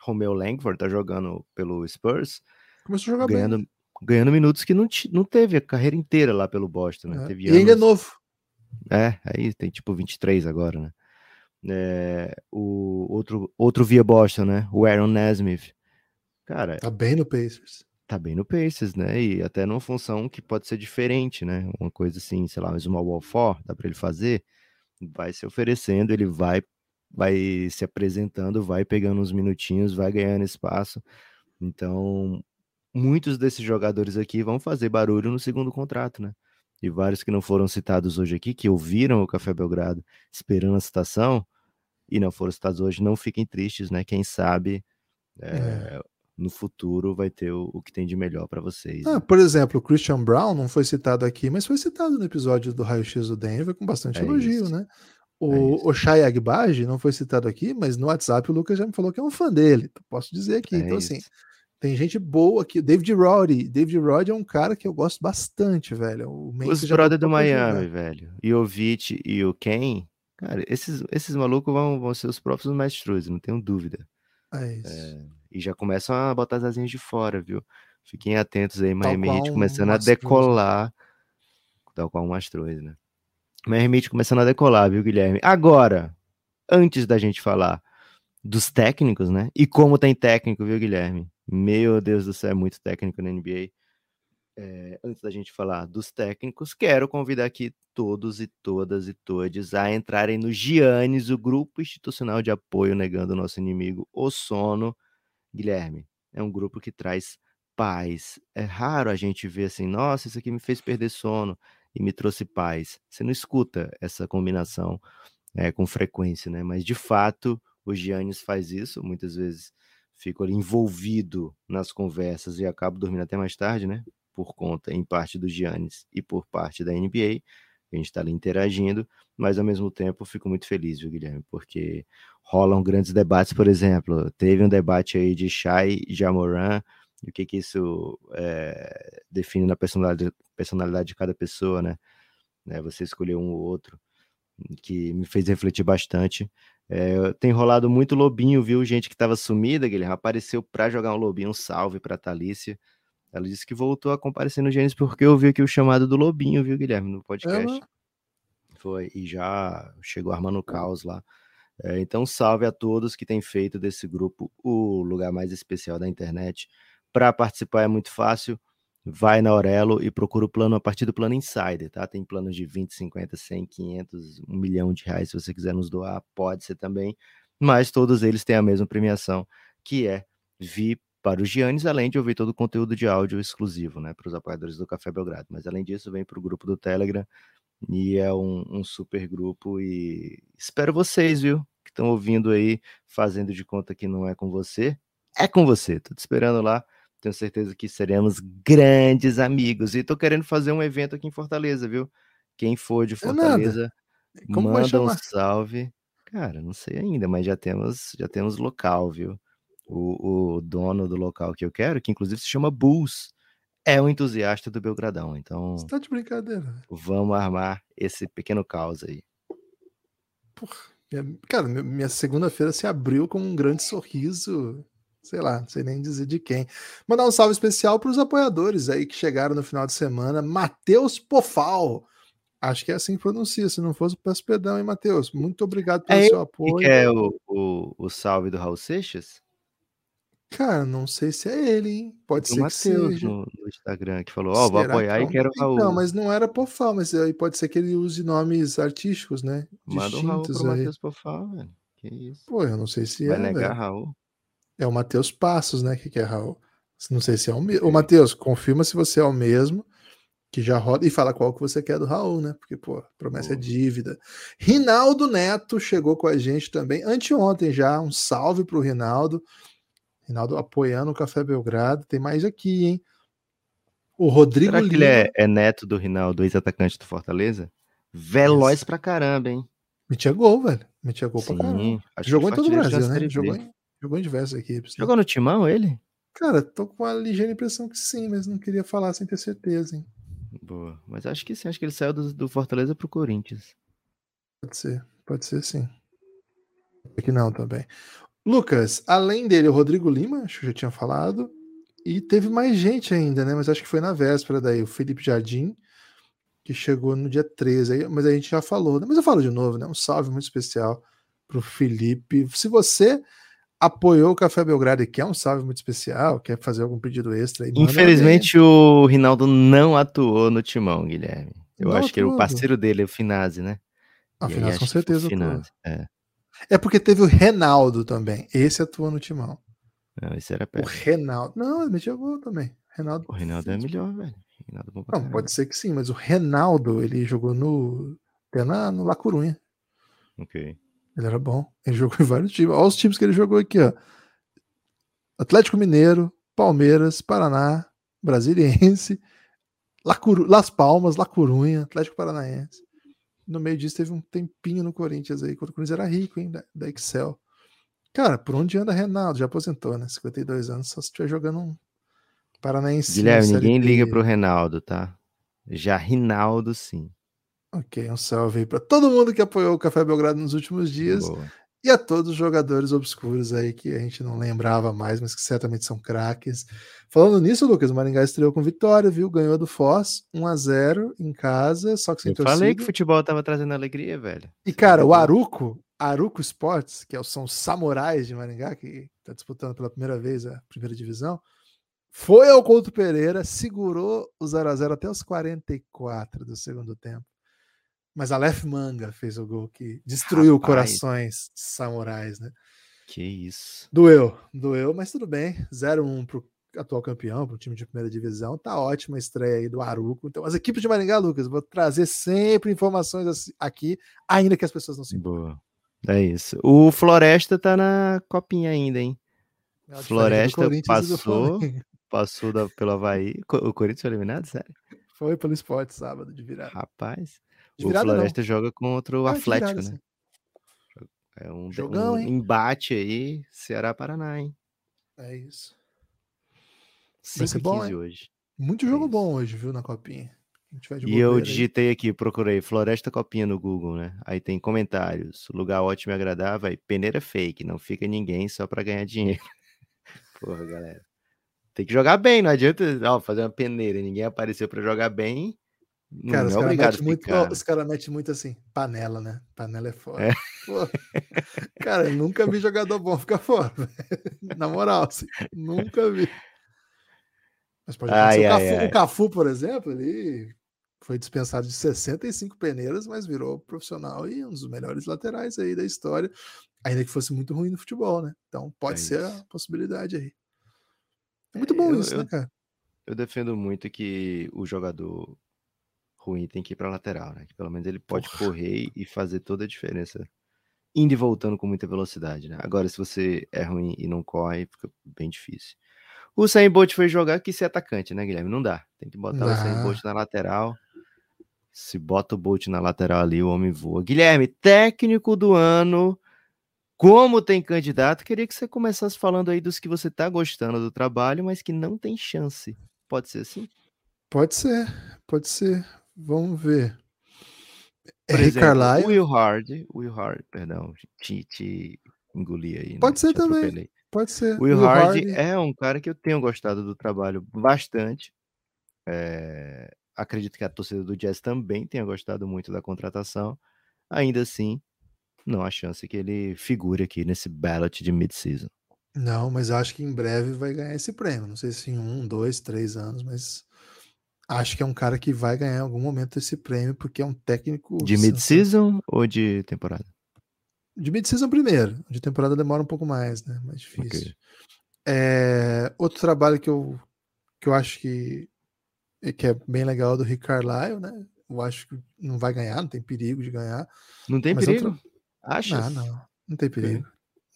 Romeo Langford tá jogando pelo Spurs, começou a jogar bem. ganhando, ganhando minutos que não, não teve a carreira inteira lá pelo Boston, né? É, E ainda é anos- novo. é, aí tem tipo 23 agora, né? É, o outro, outro via Boston, né? O Aaron Nesmith. Cara, Tá bem no Pacers. tá bem no Pacers, né? E até numa função que pode ser diferente, né? Uma coisa assim, sei lá, mais uma wall four, dá para ele fazer. Vai se oferecendo, ele vai vai se apresentando, vai pegando uns minutinhos, vai ganhando espaço. Então, muitos desses jogadores aqui vão fazer barulho no segundo contrato, né? E vários que não foram citados hoje aqui, que ouviram o Café Belgrado esperando a citação e não foram citados hoje, não fiquem tristes, né? Quem sabe é, no futuro vai ter o, o que tem de melhor para vocês. Ah, né? por exemplo, o Christian Brown não foi citado aqui, mas foi citado no episódio do Raio X do Denver com bastante É elogio, isso. né? É O, isso. o Shai Agbaji não foi citado aqui, mas no WhatsApp o Lucas já me falou que é um fã dele. Posso dizer aqui. É então, assim, isso. tem gente boa aqui. David Roddy. David Roddy é um cara que eu gosto bastante, velho. O Memphis Os já brother do Miami, jogar. velho. E o Vit e o Ken, cara, esses, esses malucos vão, vão ser os próprios mestres, não tenho dúvida. É isso. E já começam a botar as asinhas de fora, viu? Fiquem atentos aí, Miami Heat um começando a Mastroianni, né? decolar. Tal qual um Mastroianni, né? Miami Heat começando a decolar, viu, Guilherme? Agora, antes da gente falar dos técnicos, né? E como tem técnico, viu, Guilherme? Meu Deus do céu, é muito técnico na NBA. É, antes da gente falar dos técnicos, quero convidar aqui todos e todas e todes a entrarem no Giannis, o grupo institucional de apoio negando o nosso inimigo, o sono. Guilherme, é um grupo que traz paz. É raro a gente ver assim, nossa, isso aqui me fez perder sono e me trouxe paz. Você não escuta essa combinação é, com frequência, né? Mas de fato, o Giannis faz isso, muitas vezes fico ali envolvido nas conversas e acabo dormindo até mais tarde, né? Por conta, em parte, do Giannis e por parte da NBA. A gente está ali interagindo, mas ao mesmo tempo fico muito feliz, viu, Guilherme? Porque rolam grandes debates, por exemplo, teve um debate aí de Shai e Jamoran, e o que que isso é, define na personalidade, personalidade de cada pessoa, né? né? Você escolheu um ou outro, que me fez refletir bastante. É, tem rolado muito lobinho, viu? Gente que estava sumida, Guilherme, apareceu para jogar um lobinho, um salve para Thalícia. Ela disse que voltou a comparecer no Gênesis porque ouviu aqui o chamado do Lobinho, viu, Guilherme, no podcast. Foi, e já chegou armando caos lá. É, então, salve a todos que têm feito desse grupo o lugar mais especial da internet. Para participar é muito fácil. Vai na Aurelo e procura o plano a partir do plano Insider, tá? Tem planos de 20, 50, 100, 500, 1 milhão de reais. Se você quiser nos doar, pode ser também. Mas todos eles têm a mesma premiação, que é vir para os Giannis, além de ouvir todo o conteúdo de áudio exclusivo, né? Para os apoiadores do Café Belgrado. Mas além disso, vem para o grupo do Telegram e é um, um super grupo e espero vocês, viu? Que estão ouvindo aí, fazendo de conta que não é com você. É com você, tô te esperando lá. Tenho certeza que seremos grandes amigos. E tô querendo fazer um evento aqui em Fortaleza, viu? Quem for de É. Fortaleza, Como vai manda um salve. Cara, não sei ainda, mas já temos, já temos local, viu? O, o dono do local que eu quero, que inclusive se chama Bulls, é um entusiasta do Belgradão. Então, Você tá de brincadeira. velho. vamos armar esse pequeno caos aí. Minha- Cara, minha- segunda-feira se abriu com um grande sorriso. Sei lá, não sei nem dizer de quem. Mandar um salve especial para os apoiadores aí que chegaram no final de semana. Matheus Pofal. Acho que é assim que pronuncia. Se não fosse, peço perdão, hein, Matheus? Muito obrigado pelo É seu apoio. que é o, o, o salve do Raul Seixas? Cara, não sei se é ele, hein? Pode ser que Matheus seja. no, no Instagram, que falou: Ó, vou Será apoiar que e é um- quero o Raul. Então, mas não era Pofal, mas aí pode ser que ele use nomes artísticos, né? Manda o Raul pro. Matheus Pofal, velho. Que isso. Pô, eu não sei se Vai é, negar velho. Raul? É o Matheus Passos, né? Que, que é Raul. Não sei se é o mesmo. Ô, Matheus, confirma se você é o mesmo que já roda e fala qual que você quer do Raul, né? Porque, pô, promessa é dívida. Rinaldo Neto chegou com a gente também, anteontem já. Um salve pro Rinaldo. Rinaldo apoiando o Café Belgrado. Tem mais aqui, hein? O Rodrigo Será que Lima... ele é, é, neto do Rinaldo, ex-atacante do Fortaleza? Veloz Isso. pra caramba, hein? Metia gol, velho. Metia gol Sim, pra caramba. Jogou em todo o Brasil, né? Jogou em, jogou em diversas equipes. Jogou no Timão, ele? Cara, tô com uma ligeira impressão que sim, mas não queria falar sem ter certeza, hein? Boa. Mas acho que sim, acho que ele saiu do, do Fortaleza pro Corinthians. Pode ser, pode ser sim. Aqui não também. Lucas, além dele, o Rodrigo Lima, acho que já tinha falado. E teve mais gente ainda, né? Mas acho que foi na véspera daí, o Felipe Jardim, que chegou no dia 13. Mas a gente já falou, né? Mas eu falo de novo, né? Um salve muito especial pro Felipe. Se você apoiou o Café Belgrado e quer um salve muito especial, quer fazer algum pedido extra aí. Infelizmente o Rinaldo não atuou no timão, Guilherme. Eu não acho que o parceiro dele é o Finazzi, né? Ah, o Finazzi com certeza Finazzi, é. É porque teve o Renaldo também. Esse atuou no timão. Não, esse era perto. O Renaldo. Não, ele metia gol também. Renaldo. O Renaldo é melhor, velho. Renaldo é não, pode ser que sim, mas o Renaldo, ele jogou no. Até na, no La Corunha. Ok. Ele era bom. Ele jogou em vários times. Olha os times que ele jogou aqui, ó. Atlético Mineiro, Palmeiras, Paraná, Brasiliense. Las Palmas, La Corunha, Atlético Paranaense. No meio disso teve um tempinho no Corinthians aí, quando o Corinthians era rico, hein, da, da Excel. Cara, por onde anda Renaldo? Já aposentou, né? 52 anos, só se estiver jogando um Paranaense. Guilherme, ninguém liga pro Renaldo, tá? Já Rinaldo, sim. Ok, um salve aí para todo mundo que apoiou o Café Belgrado nos últimos dias. Boa. E a todos os jogadores obscuros aí que a gente não lembrava mais, mas que certamente são craques. Falando nisso, Lucas, o Maringá estreou com vitória, viu? Ganhou do Foz, 1 a 0 em casa, só que sem Eu torcida. falei que o futebol tava trazendo alegria, velho. E cara, o Aruco, Aruco Sports, que é são os samurais de Maringá, que está disputando pela primeira vez a primeira divisão, foi ao Couto Pereira, segurou o 0 a 0 até os 44 do segundo tempo. Mas Aleph Manga fez o gol que destruiu Rapaz. corações samurais, né? Que isso. Doeu, doeu, mas tudo bem. 0-1 pro atual campeão, pro time de primeira divisão. Tá ótima a estreia aí do Aruco. Então, as equipes de Maringá, Lucas, vou trazer sempre informações aqui, ainda que as pessoas não se Boa. É isso. O Floresta tá na copinha ainda, hein? É Floresta passou, passou da, pelo Havaí. O Corinthians foi eliminado, sério? Foi pelo esporte sábado de virada. Rapaz o Floresta não. joga contra o ah, Atlético, virada, né? Sim. É um, Jogão, um embate aí, Ceará-Paraná, hein? É isso. Vai ser bom, hein? hoje. Muito é jogo isso. bom hoje, viu, na copinha. E eu digitei aí. aqui, procurei Floresta Copinha no Google, né? Aí tem comentários. Lugar ótimo e agradável. Aí, peneira fake, não fica ninguém só para ganhar dinheiro. [laughs] Porra, galera. Tem que jogar bem, não adianta ó, fazer uma peneira ninguém apareceu para jogar bem. Cara, os caras metem muito, cara mete muito assim, panela, né? Panela é foda. É. cara, eu nunca vi jogador bom ficar fora. [laughs] Na moral, assim, nunca vi. Mas pode ai, ai, o, Cafu, ai. o Cafu, por exemplo, ele foi dispensado de 65 peneiras, mas virou profissional e um dos melhores laterais aí da história, ainda que fosse muito ruim no futebol, né? Então pode é ser isso. a possibilidade aí. É muito bom eu, isso, eu, né, cara? Eu defendo muito que o jogador ruim tem que ir para lateral, né? Que pelo menos ele pode Porra. correr e fazer toda a diferença indo e voltando com muita velocidade, né? Agora, se você é ruim e não corre, fica bem difícil. O Sam Bolt foi jogar que ser atacante, né, Guilherme? Não dá. Tem que botar não. o Sam Bolt na lateral. Se bota o Bolt na lateral ali, o homem voa. Guilherme, técnico do ano. Como tem candidato, queria que você começasse falando aí dos que você tá gostando do trabalho, mas que não tem chance. Pode ser assim? Pode ser, pode ser. Vamos ver. Por Henry exemplo. Will Hard, Will Hard, perdão, te, te engoli aí. Pode né? ser te também. Atropelei. Pode ser. Will, Will Hard, Hard, é um cara que eu tenho gostado do trabalho bastante. É, acredito que a torcida do Jazz também tenha gostado muito da contratação. Ainda assim, não há chance que ele figure aqui nesse ballot de mid-season. Não, mas acho que em breve vai ganhar esse prêmio. Não sei se em um, dois, três anos, mas acho que é um cara que vai ganhar em algum momento esse prêmio, porque é um técnico. De mid-season ou de temporada? De mid-season primeiro, de temporada demora um pouco mais, né? Mais difícil. Okay. É, outro trabalho que eu, que eu acho que, que é bem legal é do Rick Carlisle, né? Eu acho que não vai ganhar, não tem perigo de ganhar. Não tem perigo? Outro... Acha? Não, não, não tem perigo.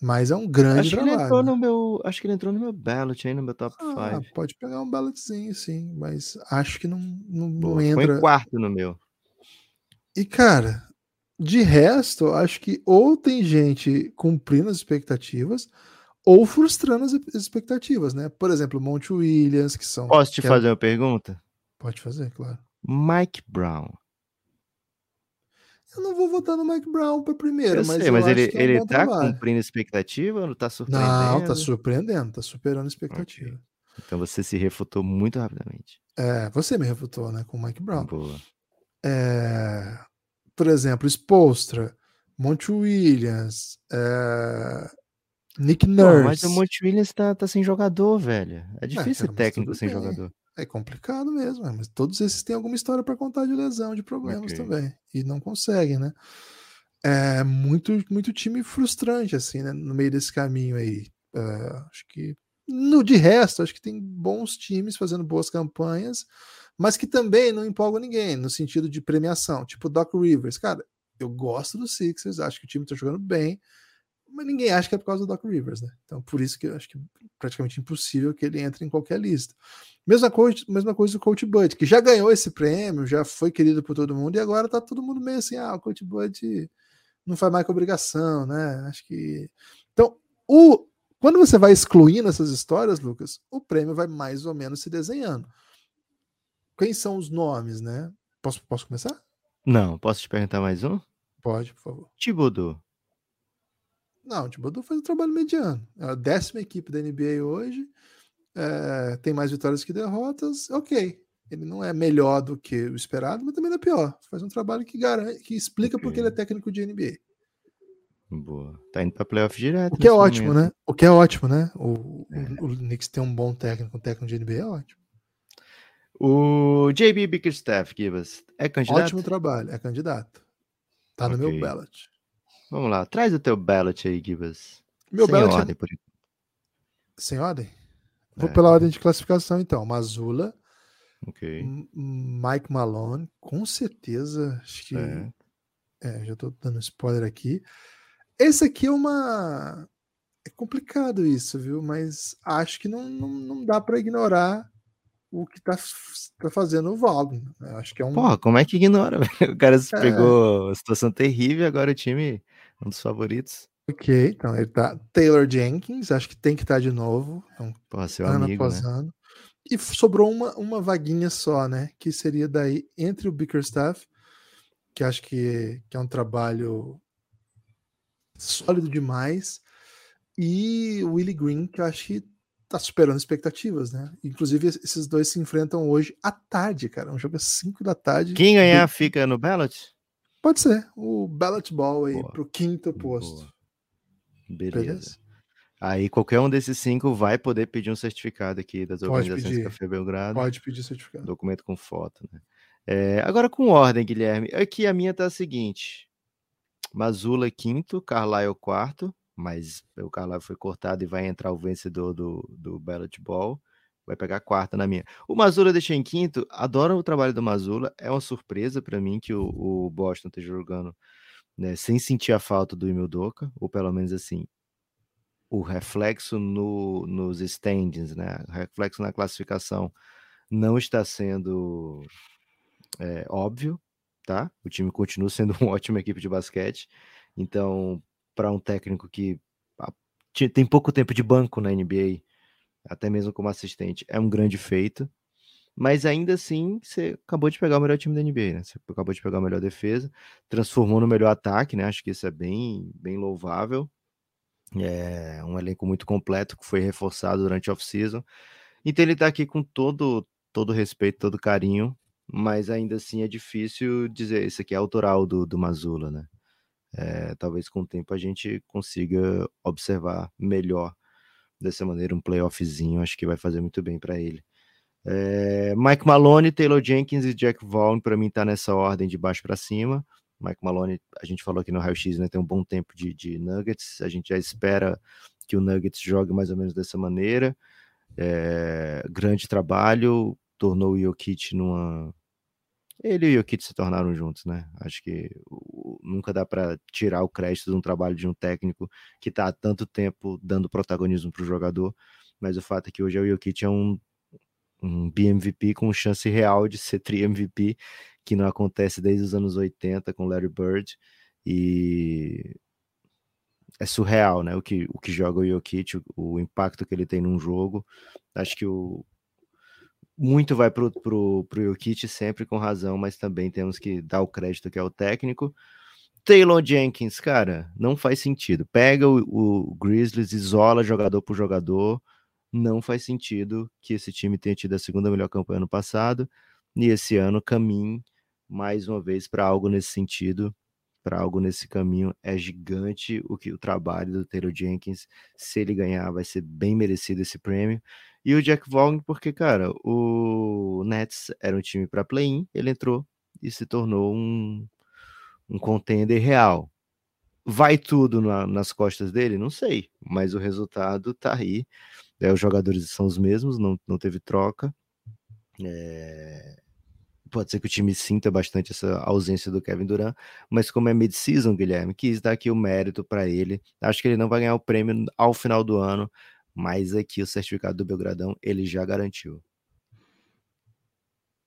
Mas é um grande acho trabalho. Que ele entrou no meu, acho que ele entrou no meu ballot aí, no meu top 5. Ah, pode pegar um ballotzinho, sim, mas acho que não, não, não entra. Foi quarto no meu. E, cara, de resto, acho que ou tem gente cumprindo as expectativas ou frustrando as expectativas, né? Por exemplo, Monte Williams, que são. Posso te que é fazer é... uma pergunta? Pode fazer, claro. Mike Brown. Eu não vou votar no Mike Brown para primeiro, eu mas sei, mas ele, é um ele tá trabalho. cumprindo expectativa ou não tá surpreendendo? Não, tá surpreendendo, tá superando expectativa. Okay. Então você se refutou muito rapidamente. É, você me refutou, né, com o Mike Brown. Boa. É, por exemplo, Spolstra, Monte Williams, é, Nick Nurse. Pô, mas o Monte Williams tá, tá sem jogador, velho. É difícil é, cara, ser técnico sem bem. jogador. É complicado mesmo, mas todos esses têm alguma história para contar de lesão, de problemas okay. também. E não conseguem, né? É muito, muito time frustrante, assim, né? No meio desse caminho aí. Uh, acho que. No de resto, acho que tem bons times fazendo boas campanhas, mas que também não empolgam ninguém, no sentido de premiação. Tipo Doc Rivers. Cara, eu gosto do Sixers, acho que o time tá jogando bem, mas ninguém acha que é por causa do Doc Rivers, né? Então, por isso que eu acho que é praticamente impossível que ele entre em qualquer lista. Mesma coisa, mesma coisa do Coach Bud, que já ganhou esse prêmio, já foi querido por todo mundo, e agora tá todo mundo meio assim, ah, o Coach Bud não faz mais com obrigação, né? Acho que. Então, o... quando você vai excluindo essas histórias, Lucas, o prêmio vai mais ou menos se desenhando. Quem são os nomes, né? Posso, posso começar? Não, posso te perguntar mais um? Pode, por favor. Tibudu. Não, o Thibodeau faz um trabalho mediano. É a décima equipe da NBA hoje. É, tem mais vitórias que derrotas. Ok. Ele não é melhor do que o esperado, mas também não é pior. Faz um trabalho que garante, que explica okay. porque ele é técnico de NBA. Boa. Tá indo pra playoff direto. O que é ótimo, momento. né? O que é ótimo, né? O, é. o, o Knicks ter um bom técnico, um técnico de NBA é ótimo. O JB Bickerstaff, Gibas, é candidato? Ótimo trabalho, é candidato. Tá okay. no meu ballot. Vamos lá, traz o teu ballot aí, Gibas. Meu Sem ballot é ordem, é... por... Sem ordem? Vou é. pela ordem de classificação, então. Mazula, okay. Mike Malone, com certeza. Acho que. É. é, já tô dando spoiler aqui. Esse aqui é uma. É complicado isso, viu? Mas acho que não, não, não dá para ignorar o que tá, tá fazendo o Valdo. Acho que é um. Porra, como é que ignora? [laughs] O cara se é. pegou situação terrível, agora o time um dos favoritos. Ok, então ele tá Taylor Jenkins, acho que tem que estar tá de novo. Um Pô, seu ano amigo, após né? ano. E sobrou uma, uma vaguinha só, né? Que seria daí entre o Bickerstaff, que acho que, que é um trabalho sólido demais, e o Willie Green, que eu acho que tá superando expectativas, né? Inclusive, esses dois se enfrentam hoje à tarde, cara. Um jogo às 5 da tarde. Quem ganhar fica no ballot? Pode ser. O ballot ball aí Boa. pro quinto posto. Beleza. Beleza. Aí qualquer um desses cinco vai poder pedir um certificado aqui das organizações Café Belgrado. Pode pedir certificado. Documento com foto, né? É, agora com ordem, Guilherme. Aqui a minha tá a seguinte: Mazula quinto, Carlyle quarto, mas o Carlyle foi cortado e vai entrar o vencedor do, do Ballot Ball vai pegar quarta na minha. O Mazula deixei em quinto, adoro o trabalho do Mazula, é uma surpresa para mim que o, o, Boston esteja jogando né, sem sentir a falta do Emil Doca, ou pelo menos assim, o reflexo no, nos standings, né, o reflexo na classificação não está sendo é, óbvio, tá? O time continua sendo [laughs] uma ótima equipe de basquete, então para um técnico que tem pouco tempo de banco na NBA, até mesmo como assistente, é um grande feito. Mas ainda assim, você acabou de pegar o melhor time da NBA, né? Você acabou de pegar a melhor defesa, transformou no melhor ataque, né? Acho que isso é bem, bem louvável. É um elenco muito completo que foi reforçado durante a off-season. Então ele tá aqui com todo todo respeito, todo carinho, mas ainda assim é difícil dizer isso aqui é autoral do, do Mazula, né? É, talvez com o tempo a gente consiga observar melhor dessa maneira, um playoffzinho, acho que vai fazer muito bem para ele. É, Mike Malone, Taylor Jenkins e Jack Vaughn, para mim, tá nessa ordem de baixo para cima. Mike Maloney, a gente falou aqui no Raio X, né? Tem um bom tempo de, de Nuggets. A gente já espera que o Nuggets jogue mais ou menos dessa maneira. É, grande trabalho, tornou o Jokic numa. Ele e o Jokic se tornaram juntos, né? Acho que nunca dá para tirar o crédito de um trabalho de um técnico que está há tanto tempo dando protagonismo para o jogador. Mas o fato é que hoje o Jokic é um, um BMVP com chance real de ser tri-MVP, que não acontece desde os anos 80 com Larry Bird. E é surreal, né? O que, o que joga o Jokic, o, o impacto que ele tem num jogo. Acho que o, muito vai pro, pro, pro Jokic sempre com razão, mas também temos que dar o crédito que é o técnico. Taylor Jenkins, cara, não faz sentido. Pega o, o Grizzlies, isola jogador por jogador. Não faz sentido que esse time tenha tido a segunda melhor campanha no passado e esse ano caminhe mais uma vez para algo nesse sentido para algo nesse caminho. É gigante o que o trabalho do Taylor Jenkins. Se ele ganhar, vai ser bem merecido esse prêmio. E o Jack Vaughn, porque, cara, o Nets era um time para play-in, ele entrou e se tornou um, um contender real. Vai tudo na, nas costas dele? Não sei, mas o resultado tá aí. É, os jogadores são os mesmos, não, não teve troca. É, pode ser que o time sinta bastante essa ausência do Kevin Durant, mas como é mid-season, Guilherme, quis dar aqui o mérito para ele. Acho que ele não vai ganhar o prêmio ao final do ano, mas aqui o certificado do Belgradão ele já garantiu.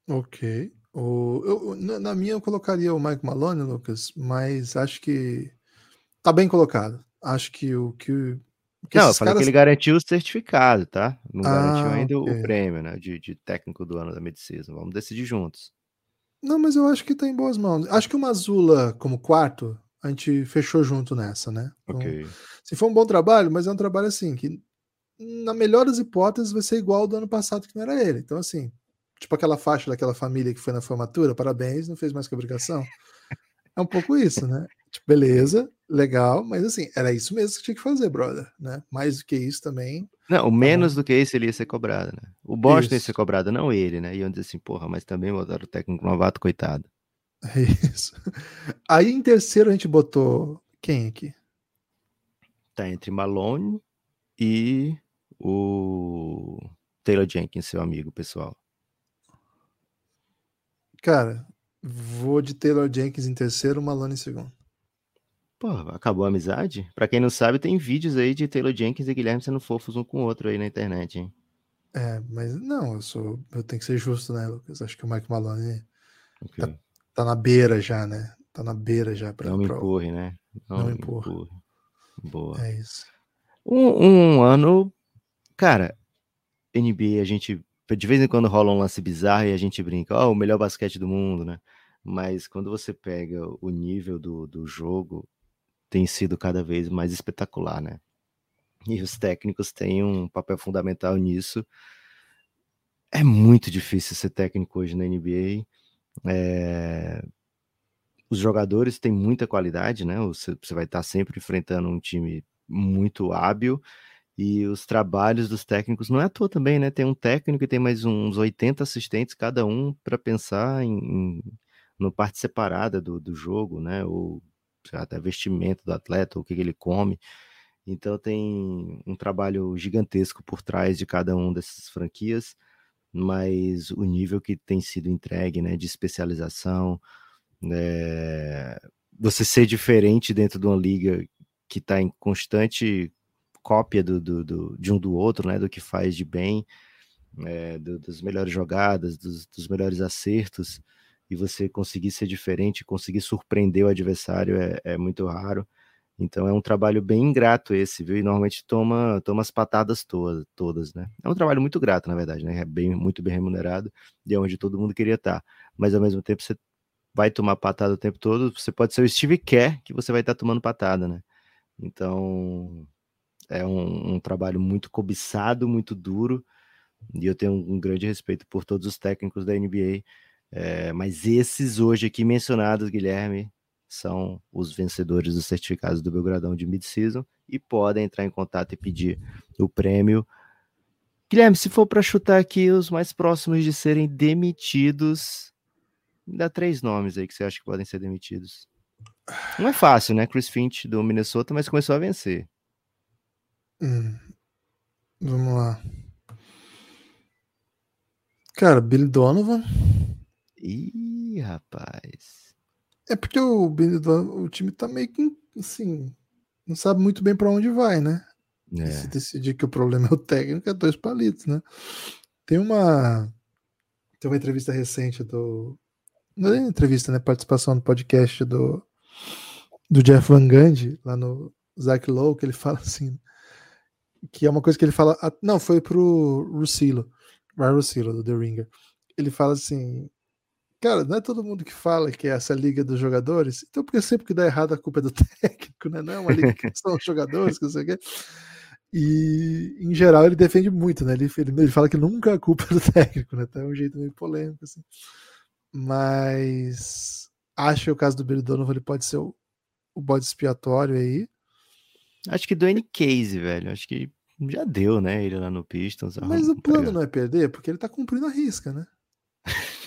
Ok. O, eu, na minha eu colocaria o Mike Malone, Lucas, mas acho que tá bem colocado. Acho que o que não, eu falei caras... que ele garantiu o certificado, tá? Não ah, garantiu ainda okay. o prêmio, né? De, de técnico do ano da medicina. Vamos decidir juntos. Não, mas eu acho que tá em boas mãos. Acho que o Mazula, como quarto, a gente fechou junto nessa, né? Então, ok. Se for um bom trabalho, mas é um trabalho assim, que na melhor das hipóteses vai ser igual ao do ano passado, que não era ele. Então, assim, tipo aquela faixa daquela família que foi na formatura, parabéns, não fez mais que obrigação. É um pouco isso, né? Tipo, beleza, legal, mas assim, era isso mesmo que tinha que fazer, brother, né? Mais do que isso também. Não, o tá menos do que isso ele ia ser cobrado, né? O Boston ia ser cobrado, não ele, né? E iam dizer assim, porra, mas também botaram o técnico novato, coitado. É [laughs] isso. Aí em terceiro a gente botou quem aqui? Tá entre Malone e o Taylor Jenkins, seu amigo pessoal. Cara, vou de Taylor Jenkins em terceiro, Malone em segundo. Pô, acabou a amizade? Pra quem não sabe, tem vídeos aí de Taylor Jenkins e Guilherme sendo fofos um com o outro aí na internet, hein? É, mas não, eu sou. Eu tenho que ser justo, né, Lucas? Acho que o Mike Malone okay. tá, tá, na beira já, né? Tá na beira já pra. Não me empurre, né? Não, não me empurre. empurre. Boa. É isso. Um, um, ano. Cara, NBA, a gente. De vez em quando rola um lance bizarro e a gente brinca, ó, oh, o melhor basquete do mundo, né? Mas quando você pega o nível do, do jogo, tem sido cada vez mais espetacular, né? E os técnicos têm um papel fundamental nisso. É muito difícil ser técnico hoje na NBA. É... Os jogadores têm muita qualidade, né? Você vai estar sempre enfrentando um time muito hábil e os trabalhos dos técnicos não é à toa também, né? Tem um técnico e tem mais uns 80 assistentes cada um para pensar em, em, no parte separada do, do jogo, né? Ou até vestimento do atleta, o que, que ele come. Então tem um trabalho gigantesco por trás de cada um dessas franquias, mas o nível que tem sido entregue, né, de especialização, é... você ser diferente dentro de uma liga que está em constante cópia do, do, do, de um do outro, né, do que faz de bem, é, do, das melhores jogadas, dos, dos melhores acertos, e você conseguir ser diferente, conseguir surpreender o adversário é, é, muito raro. Então é um trabalho bem ingrato esse, viu? E normalmente toma, toma as patadas todas, todas, né? É um trabalho muito grato, na verdade, né? É bem, muito bem remunerado e é onde todo mundo queria estar. Mas ao mesmo tempo você vai tomar patada o tempo todo. Você pode ser o Steve Kerr que você vai estar tomando patada, né? Então é um, um trabalho muito cobiçado, muito duro. E eu tenho um grande respeito por todos os técnicos da NBA é, mas esses hoje aqui mencionados, Guilherme, são os vencedores dos certificados do Belgradão de mid-season e podem entrar em contato e pedir o prêmio. Guilherme, se for para chutar aqui os mais próximos de serem demitidos, dá três nomes aí que você acha que podem ser demitidos. Não é fácil, né? Chris Finch do Minnesota, mas começou a vencer. Hum. Vamos lá. Cara, Billy Donovan. Ih, rapaz. É porque o Billy Donovan, o time tá meio que assim, não sabe muito bem para onde vai, né? É. Se decidir que o problema é o técnico, é dois palitos, né? Tem uma tem uma entrevista recente do não é entrevista, né? Participação no podcast do do Jeff Van Gundy lá no Zach Lowe, que ele fala assim, que é uma coisa que ele fala, não, foi pro Russillo, Ryan Russillo do The Ringer. Ele fala assim, cara, não é todo mundo que fala que é essa liga dos jogadores, então porque sempre que dá errado a culpa é do [laughs] técnico, né? Não é uma liga que são os jogadores, que não sei o quê. E, em geral, ele defende muito, né? Ele, ele, ele fala que nunca a culpa é do [laughs] técnico, né? Então é um jeito meio polêmico, assim. Mas acho que o caso do Billy Donovan ele pode ser o, o bode expiatório aí. Acho que do N-Case, velho. Acho que já deu, né? Ele lá no Pistons. Mas o plano não é perder, porque ele tá cumprindo a risca, né? [laughs]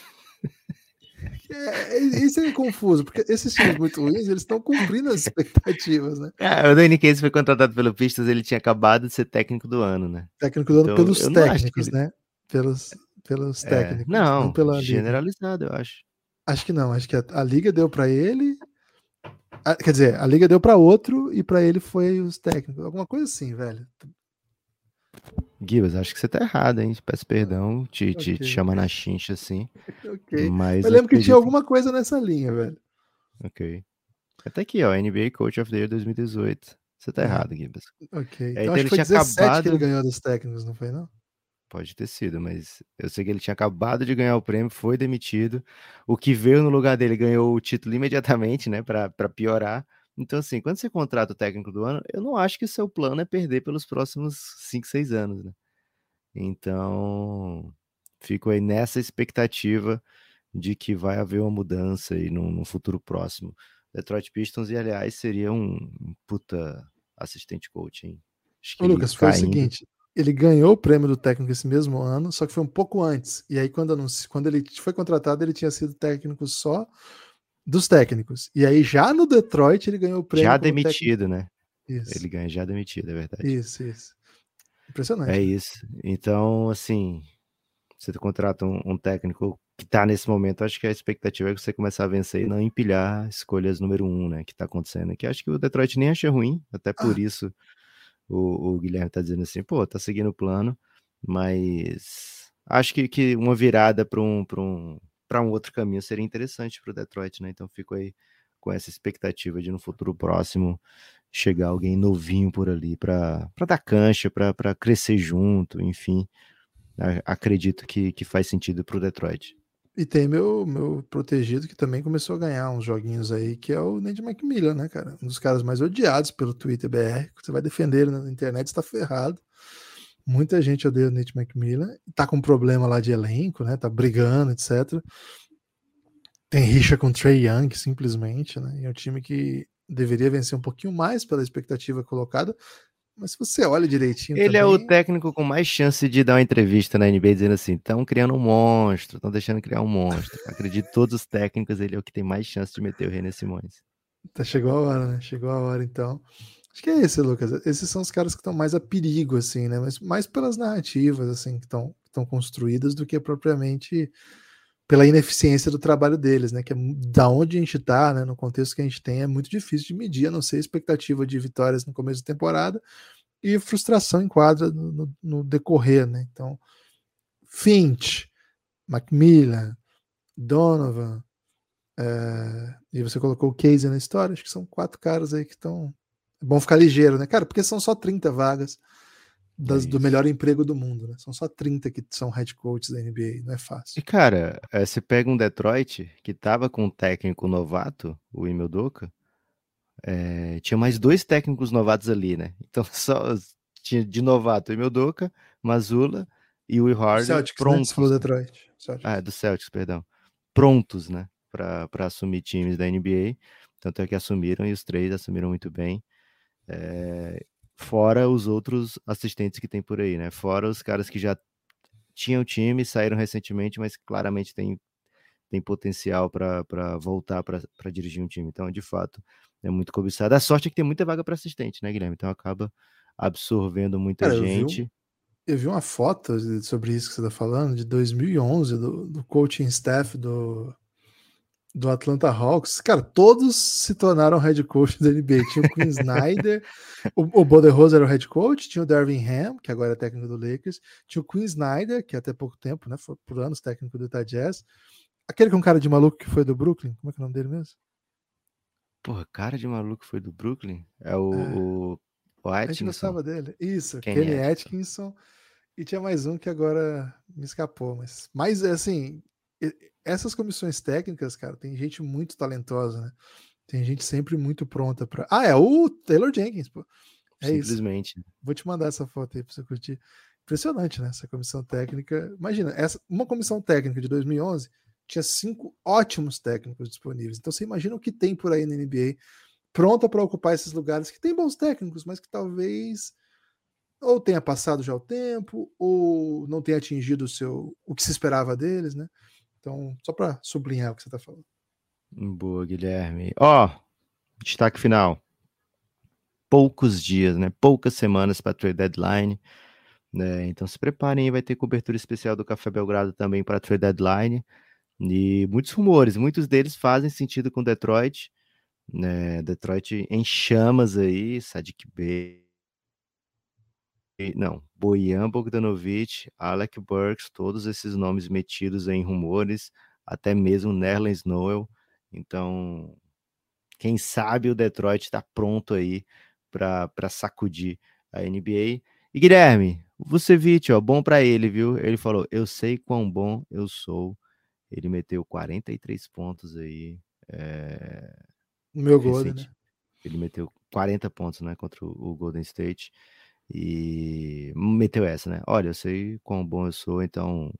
É, isso é confuso, porque esses times muito ruins, eles estão cumprindo as expectativas, né? Ah, o Danny Case foi contratado pelo Pistas, ele tinha acabado de ser técnico do ano, né? Técnico do ano então, pelos técnicos, ele... né? Pelos, pelos é, técnicos. Não, não pela generalizado, eu acho. Acho que não, acho que a, a liga deu para ele. A, quer dizer, a liga deu para outro e para ele foi os técnicos. Alguma coisa assim, velho. Gibas, acho que você tá errado, hein? Peço perdão, te, okay. te, te chamar na chincha assim. ok. Mas eu lembro que tinha alguma coisa nessa linha, velho. Ok. Até aqui, ó, NBA Coach of the Year 2018. Você tá errado, Gibas. Ok. É, então, então ele tinha acabado. que ele ganhou dos técnicos, não foi, não? Pode ter sido, mas eu sei que ele tinha acabado de ganhar o prêmio, foi demitido. O que veio no lugar dele ganhou o título [laughs] imediatamente, né, para piorar. Então, assim, quando você contrata o técnico do ano, eu não acho que o seu plano é perder pelos próximos 5, 6 anos, né? Então, fico aí nessa expectativa de que vai haver uma mudança aí no, no futuro próximo. Detroit Pistons, e aliás, seria um, puta assistente coach, hein? Ô, Lucas, foi o seguinte: ele ganhou o prêmio do técnico esse mesmo ano, só que foi um pouco antes. E aí, quando, quando ele foi contratado, ele tinha sido técnico só dos técnicos. E aí, já no Detroit, ele ganhou o prêmio. Já demitido, técnico. né? Isso. Ele ganha já demitido, é verdade. Isso, isso. Impressionante. É isso. Então, assim, você contrata um, um técnico que tá nesse momento, acho que a expectativa é que você começar a vencer e não empilhar escolhas número um, né? Que tá acontecendo aqui. Acho que o Detroit nem acha ruim, até por ah. isso o, o, Guilherme tá dizendo assim, pô, tá seguindo o plano, mas acho que, que uma virada para um, um um outro caminho seria interessante para o Detroit, né? Então fico aí com essa expectativa de no futuro próximo chegar alguém novinho por ali para dar cancha, para crescer junto, enfim. Acredito que, que faz sentido para o Detroit. E tem meu, meu protegido que também começou a ganhar uns joguinhos aí, que é o Ned McMillan, né, cara? Um dos caras mais odiados pelo Twitter BR. Você vai defender na internet, está ferrado. Muita gente odeia o Nate McMillan, tá com problema lá de elenco, né? Tá brigando, etc. Tem rixa com o Trey Young, simplesmente, né? E é um time que deveria vencer um pouquinho mais pela expectativa colocada. Mas se você olha direitinho. Ele também... é o técnico com mais chance de dar uma entrevista na NBA dizendo assim: estão criando um monstro, estão deixando criar um monstro. Acredito todos os técnicos, ele é o que tem mais chance de meter o René Simões. Tá, chegou a hora, né? Chegou a hora, então. Acho que é esse, Lucas. Esses são os caras que estão mais a perigo, assim, né? Mas mais pelas narrativas, assim, que estão estão construídas do que propriamente pela ineficiência do trabalho deles, né? Que é da onde a gente está, né? No contexto que a gente tem, é muito difícil de medir, a não ser expectativa de vitórias no começo da temporada e frustração em quadra no, no, no decorrer, né? Então, Finch, Macmillan, Donovan, é, e você colocou o Casey na história, acho que são quatro caras aí que estão é bom ficar ligeiro, né, cara? Porque são só 30 vagas das, é do melhor emprego do mundo, né? São só 30 que são head coaches da NBA, não é fácil. E, cara, é, você pega um Detroit que tava com um técnico novato, o Emil Doka, é, tinha mais dois técnicos novatos ali, né? Então, [laughs] só tinha de novato o Emil Doka, Mazula e o Harden Celtics, né? prontos. Né? falou Detroit. Celtics. Ah, do Celtics, perdão. Prontos, né? Para assumir times da NBA. Tanto é que assumiram e os três assumiram muito bem. É, fora os outros assistentes que tem por aí, né? Fora os caras que já tinham time, saíram recentemente, mas claramente tem tem potencial para voltar para dirigir um time. Então, de fato, é muito cobiçado. A sorte é que tem muita vaga para assistente, né, Guilherme? Então acaba absorvendo muita Cara, gente. Eu vi, eu vi, uma foto sobre isso que você está falando, de 2011, do, do coaching staff do, do Atlanta Hawks, cara, todos se tornaram head coach da NBA. Tinha o Quinn [laughs] Snyder, o, o Boderose era o head coach, tinha o Darvin Ham, que agora é técnico do Lakers, tinha o Quinn Snyder, que até pouco tempo, né, foi por anos técnico do Utah Jazz, aquele com cara de maluco que foi do Brooklyn, como é que é o nome dele mesmo? Porra, cara de maluco foi do Brooklyn? É o, é. o, o Atkinson. A gente gostava dele. Isso, Quem Kenny é? Atkinson. E tinha mais um que agora me escapou, mas, mas assim, essas comissões técnicas, cara, tem gente muito talentosa, né? Tem gente sempre muito pronta para. Ah, é o Taylor Jenkins, pô. É Simplesmente. Isso. Vou te mandar essa foto aí para você curtir. Impressionante, né? Essa comissão técnica. Imagina, essa, uma comissão técnica de 2011 tinha cinco ótimos técnicos disponíveis. Então você imagina o que tem por aí na NBA pronta para ocupar esses lugares que tem bons técnicos, mas que talvez ou tenha passado já o tempo ou não tenha atingido o seu o que se esperava deles, né? Então, só para sublinhar o que você está falando. Boa, Guilherme. Ó, oh, destaque final. Poucos dias, né? Poucas semanas para trade deadline. Né? Então se preparem, vai ter cobertura especial do Café Belgrado também para trade deadline. E muitos rumores, muitos deles fazem sentido com Detroit. Né? Detroit em chamas aí, Sadiq B. Não, Bojan Bogdanovic, Alec Burks, todos esses nomes metidos em rumores, até mesmo Nerlens Noel. Então, quem sabe o Detroit está pronto aí para sacudir a NBA. E Guilherme, você Vucevic, ó, bom para ele, viu? Ele falou: "Eu sei quão bom eu sou". Ele meteu 43 pontos aí. É... Meu gol, né? Ele meteu 40 pontos, né, contra o Golden State. E meteu essa, né? Olha, eu sei quão bom eu sou, então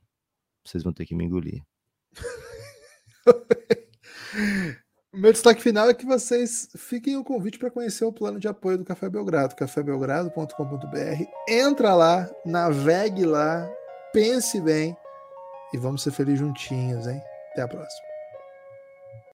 vocês vão ter que me engolir. [laughs] Meu destaque final é que vocês fiquem o convite para conhecer o plano de apoio do Café Belgrado, cafébelgrado.com.br. Entra lá, navegue lá, pense bem e vamos ser felizes juntinhos, hein? Até a próxima.